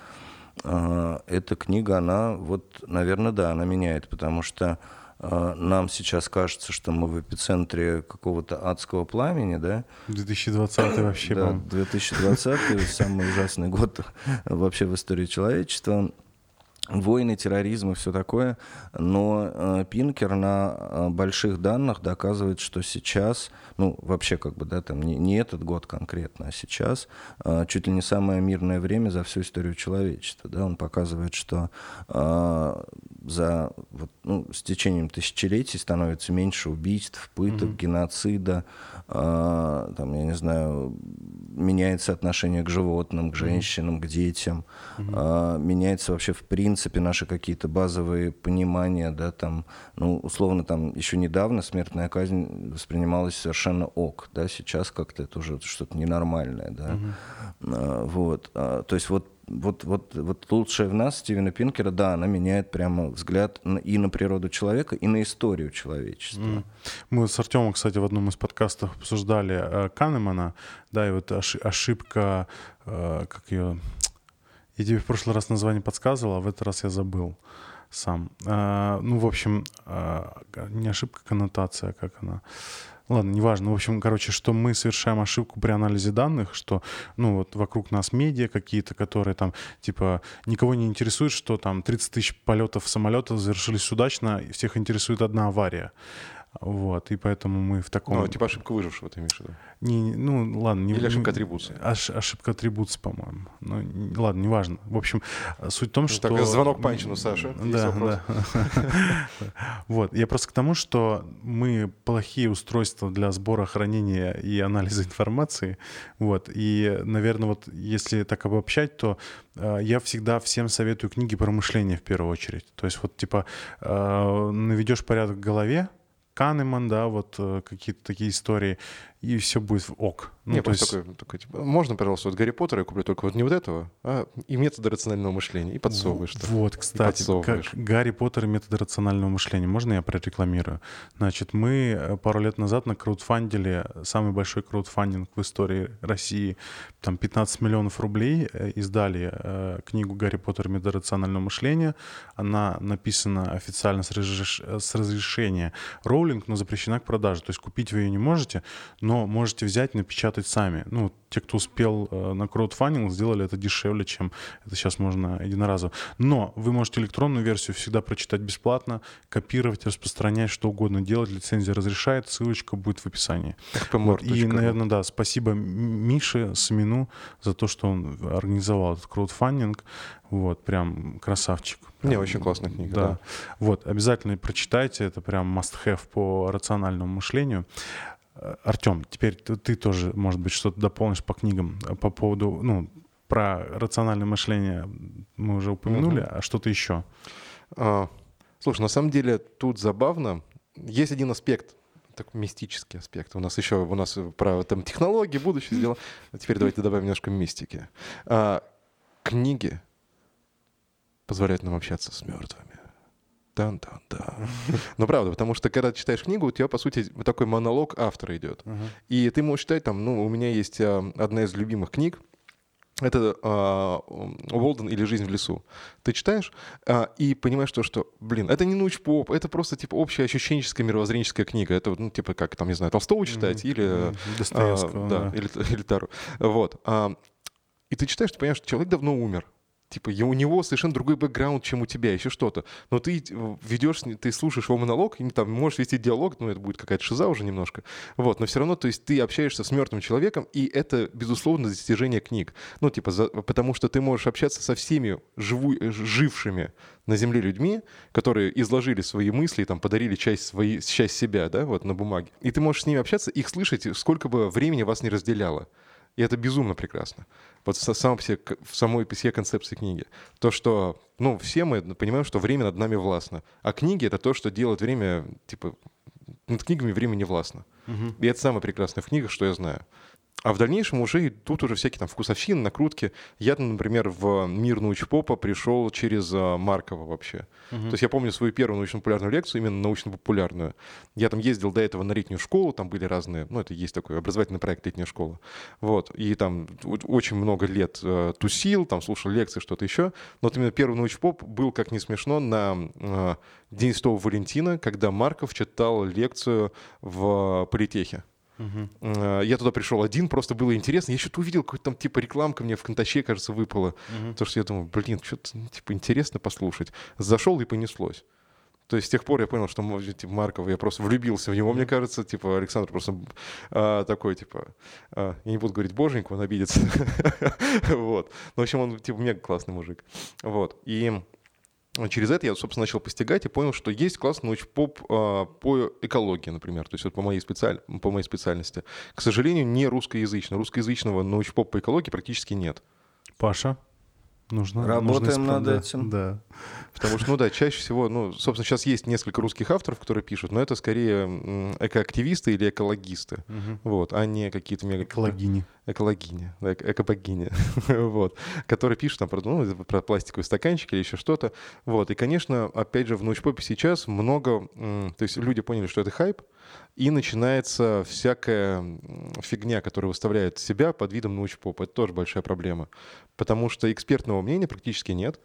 Э, эта книга, она вот, наверное, да, она меняет, потому что а, нам сейчас кажется, что мы в эпицентре какого-то адского пламени, да? 2020 вообще, Да, 2020 самый ужасный год <laughs> вообще в истории человечества войны, терроризм и все такое. Но э, Пинкер на э, больших данных доказывает, что сейчас, ну, вообще как бы, да, там не, не этот год конкретно, а сейчас э, чуть ли не самое мирное время за всю историю человечества. Да? Он показывает, что э, за, вот, ну, с течением тысячелетий становится меньше убийств, пыток, mm-hmm. геноцида, там, я не знаю, меняется отношение к животным, к женщинам, к детям, mm-hmm. э, меняется вообще в принципе наши какие-то базовые понимания, да, там, ну, условно, там, еще недавно смертная казнь воспринималась совершенно ок, да, сейчас как-то это уже что-то ненормальное, да, а, вот, а, то есть вот вот, вот, вот лучшая в нас Стивена Пинкера, да, она меняет прямо взгляд и на природу человека, и на историю человечества. Мы с Артемом, кстати, в одном из подкастов обсуждали э, Канемана, да, и вот ошибка, э, как ее... Я тебе в прошлый раз название подсказывал, а в этот раз я забыл сам. Э, ну, в общем, э, не ошибка, коннотация, как она... Ладно, неважно. В общем, короче, что мы совершаем ошибку при анализе данных, что, ну, вот вокруг нас медиа какие-то, которые там, типа, никого не интересует, что там 30 тысяч полетов самолета завершились удачно, и всех интересует одна авария. Вот, и поэтому мы в таком... Ну, типа ошибка выжившего, ты имеешь в виду? Не, ну, ладно. Не, Или ошибка атрибуции? Ош, ошибка атрибуции, по-моему. Ну, не, ладно, неважно. В общем, суть в том, ну, что... Так, звонок Панчину, Саша. Да, да. <laughs> Вот, я просто к тому, что мы плохие устройства для сбора, хранения и анализа информации. Вот, и, наверное, вот если так обобщать, то э, я всегда всем советую книги про мышление в первую очередь. То есть вот, типа, э, наведешь порядок в голове, Канеман, да, вот э, какие-то такие истории и все будет ок. Ну, Не, то есть... такой, такой, типа, можно, пожалуйста, вот Гарри Поттера я куплю только вот не вот этого, а и методы рационального мышления, и подсовываешь. Вот, вот кстати, как Гарри Поттер и методы рационального мышления. Можно я прорекламирую? Значит, мы э, пару лет назад на краудфандили самый большой краудфандинг в истории России, там 15 миллионов рублей, э, издали э, книгу «Гарри Поттер и методы рационального мышления». Она написана официально с, разреш... с разрешения Роулинг, но запрещена к продаже. То есть купить вы ее не можете, но можете взять, напечатать сами. Ну, те, кто успел э, на краудфандинг, сделали это дешевле, чем это сейчас можно единоразово. Но вы можете электронную версию всегда прочитать бесплатно, копировать, распространять, что угодно делать. Лицензия разрешает, ссылочка будет в описании. Вот. И, наверное, да, спасибо Мише Самину за то, что он организовал этот краудфандинг. Вот, прям красавчик. Прям, Не, очень классная книга. Да. да. Вот, обязательно прочитайте, это прям must-have по рациональному мышлению. Артем, теперь ты, ты тоже, может быть, что-то дополнишь по книгам э, по поводу, ну, про рациональное мышление мы уже упомянули, угу. а что-то еще? А, слушай, на самом деле тут забавно. Есть один аспект, такой мистический аспект. У нас еще у нас про там, технологии, будущее дела. А теперь давайте добавим немножко мистики. А, книги позволяют нам общаться с мертвыми. Дан -дан -дан. Ну, правда, потому что когда ты читаешь книгу, у тебя, по сути, такой монолог автора идет. И ты можешь читать там, ну, у меня есть а, одна из любимых книг, это а, Уолден или «Жизнь в лесу». Ты читаешь а, и понимаешь то, что, блин, это не научпоп, это просто, типа, общая ощущенческая мировоззренческая книга. Это, ну, типа, как, там, не знаю, Толстого читать mm-hmm. или... Mm-hmm. А, да, да, или, или Тару. Вот. А, и ты читаешь, ты понимаешь, что человек давно умер. Типа, у него совершенно другой бэкграунд, чем у тебя, еще что-то. Но ты ведешь, ты слушаешь его монолог, и там можешь вести диалог, ну, это будет какая-то шиза уже немножко. Вот, но все равно, то есть ты общаешься с мертвым человеком, и это, безусловно, достижение книг. Ну, типа, за, потому что ты можешь общаться со всеми живу, жившими на Земле людьми, которые изложили свои мысли, там, подарили часть, своей, часть себя, да, вот, на бумаге. И ты можешь с ними общаться, их слышать, сколько бы времени вас не разделяло. И это безумно прекрасно. Вот в, сам, в самой все концепции книги. То, что, ну, все мы понимаем, что время над нами властно. А книги — это то, что делает время, типа, над книгами время не властно. Угу. И это самое прекрасное в книгах, что я знаю. А в дальнейшем уже тут уже всякие там вкусовщины, накрутки. Я, например, в мир научпопа пришел через а, Маркова вообще. Uh-huh. То есть я помню свою первую научно-популярную лекцию, именно научно-популярную. Я там ездил до этого на летнюю школу, там были разные, ну это есть такой образовательный проект «Летняя школа». Вот, и там очень много лет э, тусил, там слушал лекции, что-то еще. Но вот именно первый научпоп был, как не смешно, на э, День Святого Валентина, когда Марков читал лекцию в политехе. Uh-huh. Я туда пришел один, просто было интересно. Я что-то увидел, какой-то там типа рекламка мне в Контаче, кажется, выпала. Uh-huh. Потому что я думаю, блин, что-то ну, типа интересно послушать. Зашел и понеслось. То есть с тех пор я понял, что типа, Маркова, я просто влюбился в него, мне кажется, типа Александр просто а, такой, типа, а, я не буду говорить боженьку, он обидится. <laughs> вот. Но, в общем, он, типа, мега классный мужик. Вот. И через это я, собственно, начал постигать и понял, что есть классный научпоп а, по экологии, например, то есть вот по моей, специаль... по моей специальности. К сожалению, не русскоязычный. Русскоязычного научпоп по экологии практически нет. Паша? Нужно, Работаем нужно над этим. Да. Потому что, ну да, чаще всего, ну, собственно, сейчас есть несколько русских авторов, которые пишут, но это скорее экоактивисты или экологисты. Угу. Вот, а не какие-то мега... Экологини. экологиня, эк- экобогиня, <laughs> вот, которая пишет там про, ну, про пластиковые стаканчики или еще что-то. Вот. И, конечно, опять же, в научпопе сейчас много... То есть люди поняли, что это хайп, и начинается всякая фигня, которая выставляет себя под видом научпопа. Это тоже большая проблема. Потому что экспертного мнения практически нет.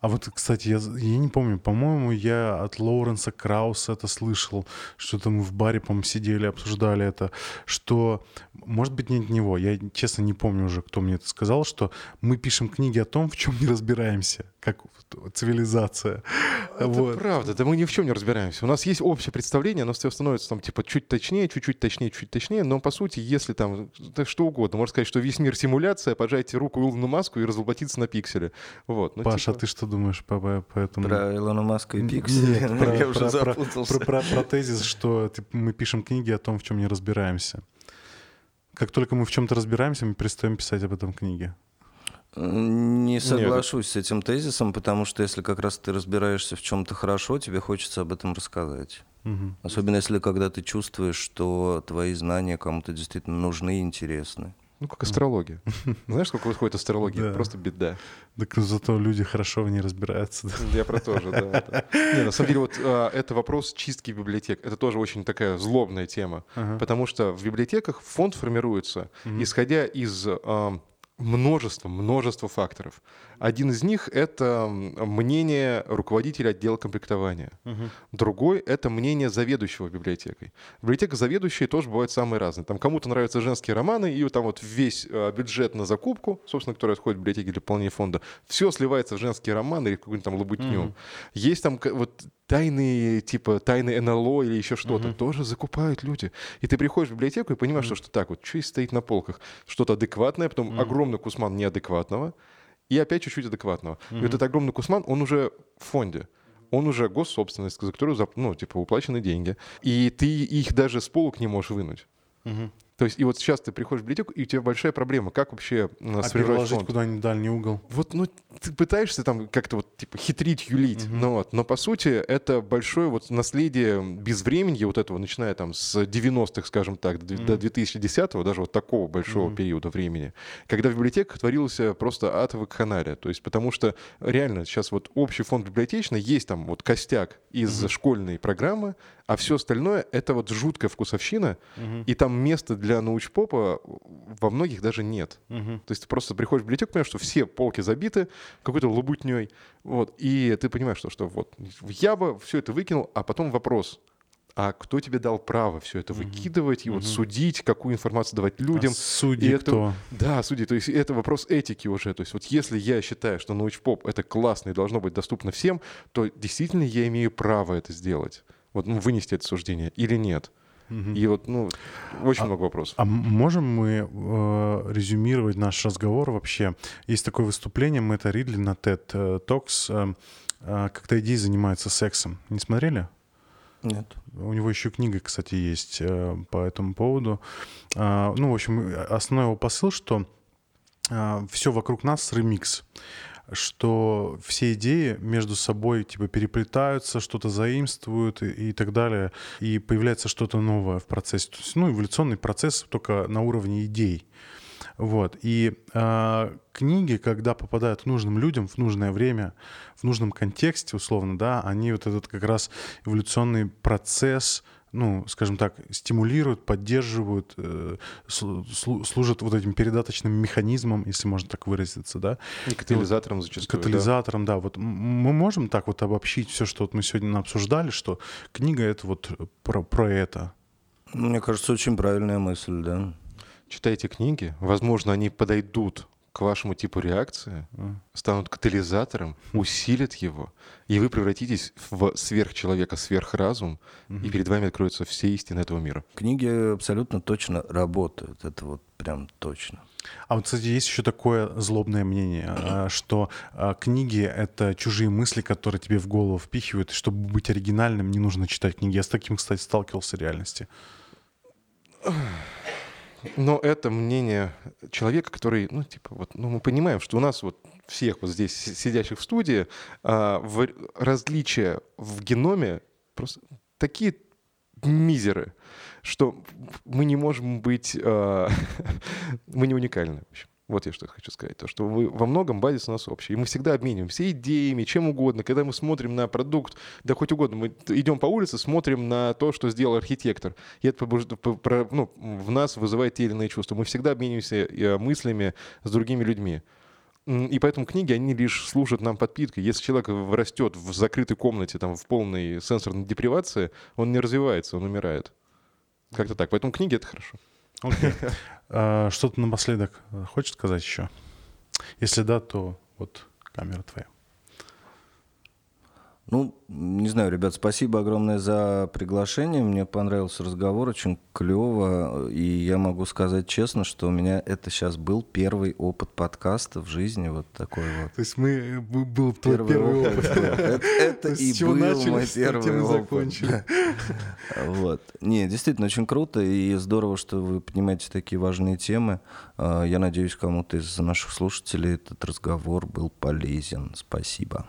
А вот, кстати, я, я не помню, по-моему, я от Лоуренса Крауса это слышал, что-то мы в баре, по-моему, сидели, обсуждали это, что, может быть, не от него, я, честно, не помню уже, кто мне это сказал, что мы пишем книги о том, в чем не разбираемся, как цивилизация. Это вот. правда, да мы ни в чем не разбираемся. У нас есть общее представление, оно все становится там, типа, чуть точнее, чуть-чуть точнее, чуть точнее, но, по сути, если там, так что угодно, можно сказать, что весь мир симуляция, пожайте руку Илону Маску и разлоботиться на пикселе. Вот. Ну, Паша, типа... ты что думаешь по, по, этому? Про Илона Маска и Пиксель? <laughs> Про, Я уже запутался. Про, про, про, про тезис, что типа, мы пишем книги о том, в чем не разбираемся. Как только мы в чем-то разбираемся, мы перестаем писать об этом книги. Не соглашусь Нет. с этим тезисом, потому что если как раз ты разбираешься в чем-то хорошо, тебе хочется об этом рассказать. Угу. Особенно если когда ты чувствуешь, что твои знания кому-то действительно нужны и интересны. Ну, как астрология. <laughs> Знаешь, сколько выходит астрологии? Да. Просто беда. Так зато люди хорошо в ней разбираются. Я про то же, да. Не, на самом деле, вот а, это вопрос чистки библиотек. Это тоже очень такая злобная тема. Потому что в библиотеках фонд формируется, исходя из а, множество, множество факторов. Один из них — это мнение руководителя отдела комплектования. Угу. Другой — это мнение заведующего библиотекой. Библиотека заведующие тоже бывают самые разные. Там кому-то нравятся женские романы, и там вот весь э, бюджет на закупку, собственно, который отходит в библиотеке для выполнения фонда, все сливается в женские романы или какую-нибудь там лабутню. Угу. Есть там вот тайные, типа, тайны НЛО или еще что-то, угу. тоже закупают люди. И ты приходишь в библиотеку и понимаешь, угу. что, что так вот, что стоит на полках? Что-то адекватное, потом угу. огромный кусман неадекватного, и опять чуть-чуть адекватного. И вот этот огромный кусман, он уже в фонде. Он уже госсобственность, за которую, ну, типа, уплачены деньги. И ты их даже с полок не можешь вынуть. Угу. То есть, и вот сейчас ты приходишь в библиотеку, и у тебя большая проблема, как вообще а переложить куда-нибудь дальний угол? Вот, ну, ты пытаешься там как-то вот, типа, хитрить, юлить, угу. ну, вот, но, по сути, это большое вот наследие безвременья вот этого, начиная там с 90-х, скажем так, угу. до 2010-го, даже вот такого большого угу. периода времени, когда в библиотеках творился просто ад вакханалия, то есть, потому что реально сейчас вот общий фонд библиотечный, есть там вот костяк из угу. школьной программы, а все остальное — это вот жуткая вкусовщина, угу. и там место для научпопа во многих даже нет. Угу. То есть ты просто приходишь в библиотеку, понимаешь, что все полки забиты какой-то лабутней, вот, и ты понимаешь, что, что вот я бы все это выкинул, а потом вопрос, а кто тебе дал право все это выкидывать и mm вот судить, какую информацию давать людям? А судьи это, кто? Да, судьи. То есть это вопрос этики уже. То есть вот если я считаю, что научпоп это классно и должно быть доступно всем, то действительно я имею право это сделать вот, ну, вынести это суждение или нет. Угу. И вот, ну, очень а, много вопросов. А можем мы э, резюмировать наш разговор вообще? Есть такое выступление Мэтта Ридли на TED э, Talks, э, э, когда идеи занимаются сексом. Не смотрели? Нет. У него еще книга, кстати, есть э, по этому поводу. Э, ну, в общем, основной его посыл, что э, все вокруг нас ремикс что все идеи между собой типа переплетаются, что-то заимствуют и, и так далее, и появляется что-то новое в процессе. То есть, ну, эволюционный процесс только на уровне идей. Вот. И э, книги, когда попадают нужным людям в нужное время, в нужном контексте, условно, да, они вот этот как раз эволюционный процесс ну, скажем так, стимулируют, поддерживают, э, служат вот этим передаточным механизмом, если можно так выразиться, да. И катализатором зачастую. Катализатором, да. да. Вот мы можем так вот обобщить все, что вот мы сегодня обсуждали, что книга это вот про, про это. Мне кажется, очень правильная мысль, да. Читайте книги, возможно, они подойдут к вашему типу реакции, станут катализатором, усилят его, и вы превратитесь в сверхчеловека, сверхразум, угу. и перед вами откроются все истины этого мира. Книги абсолютно точно работают, это вот прям точно. А вот, кстати, есть еще такое злобное мнение, а, <clears throat> что а, книги — это чужие мысли, которые тебе в голову впихивают, и чтобы быть оригинальным, не нужно читать книги. Я с таким, кстати, сталкивался в реальности. <clears throat> Но это мнение человека, который, ну, типа, вот, ну, мы понимаем, что у нас вот всех вот здесь сидящих в студии а, в, различия в геноме просто такие мизеры, что мы не можем быть... Э, <laughs> мы не уникальны, в общем. Вот я что хочу сказать. То, что вы во многом базис у нас общий. И мы всегда обмениваемся идеями, чем угодно. Когда мы смотрим на продукт, да хоть угодно, мы идем по улице, смотрим на то, что сделал архитектор. И это ну, в нас вызывает те или иные чувства. Мы всегда обмениваемся э, мыслями с другими людьми. И поэтому книги, они лишь служат нам подпиткой. Если человек растет в закрытой комнате, там, в полной сенсорной депривации, он не развивается, он умирает. Как-то так. Поэтому книги — это хорошо. Okay. <laughs> А, что-то напоследок хочешь сказать еще? Если да, то вот камера твоя. Ну, не знаю, ребят, спасибо огромное за приглашение. Мне понравился разговор, очень клево. И я могу сказать честно, что у меня это сейчас был первый опыт подкаста в жизни, вот такой вот. То есть мы был твой первый, первый опыт. <laughs> Это и был мой первый опыт. <laughs> Вот. Не, действительно, очень круто и здорово, что вы понимаете такие важные темы. А, я надеюсь, кому-то из наших слушателей этот разговор был полезен. Спасибо.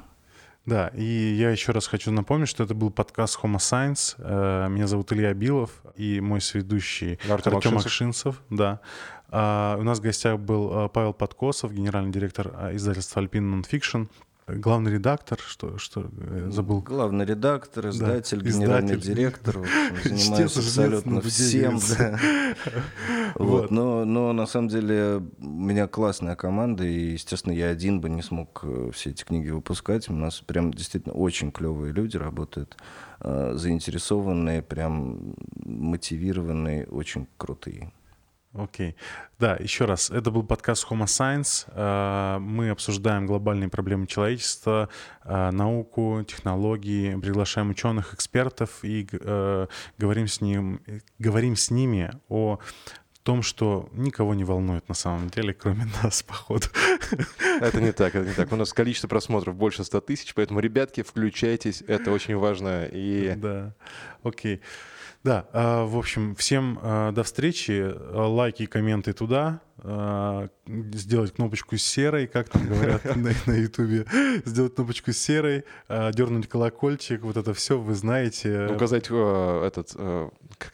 Да, и я еще раз хочу напомнить, что это был подкаст Homo Science. Э, меня зовут Илья Билов и мой сведущий Артем, Артем Акшинцев. Да. А, у нас в гостях был э, Павел Подкосов, генеральный директор э, издательства Alpine Nonfiction главный редактор, что, что забыл. Главный редактор, издатель, да, генеральный издатель. директор, <laughs> занимается абсолютно всем. Да. <laughs> Вот. Но, но на самом деле у меня классная команда, и, естественно, я один бы не смог э, все эти книги выпускать. У нас прям действительно очень клевые люди работают, э, заинтересованные, прям мотивированные, очень крутые. Окей. Okay. Да, еще раз, это был подкаст Homo Science. Э, мы обсуждаем глобальные проблемы человечества, э, науку, технологии, приглашаем ученых, экспертов и э, говорим с, ним, говорим с ними о том, что никого не волнует на самом деле, кроме нас, <laughs> походу. Это не так, это не так. У нас количество просмотров больше 100 тысяч, поэтому, ребятки, включайтесь, это очень важно. И... Да, окей. Okay. Да, а, в общем, всем а, до встречи. Лайки, комменты туда. А, сделать кнопочку серой, как там говорят <laughs> на Ютубе. Сделать кнопочку серой, дернуть колокольчик, вот это все вы знаете. Указать этот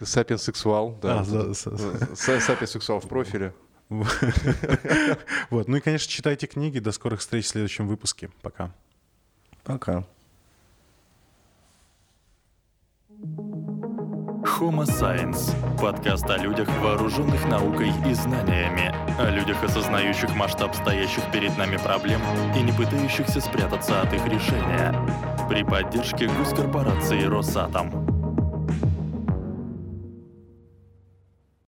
сапиен сексуал, да. Сапиен сексуал в профиле. <laughs> Вот. Ну и, конечно, читайте книги. До скорых встреч в следующем выпуске. Пока. Пока. Homo Science – подкаст о людях, вооруженных наукой и знаниями, о людях, осознающих масштаб стоящих перед нами проблем и не пытающихся спрятаться от их решения. При поддержке госкорпорации «Росатом».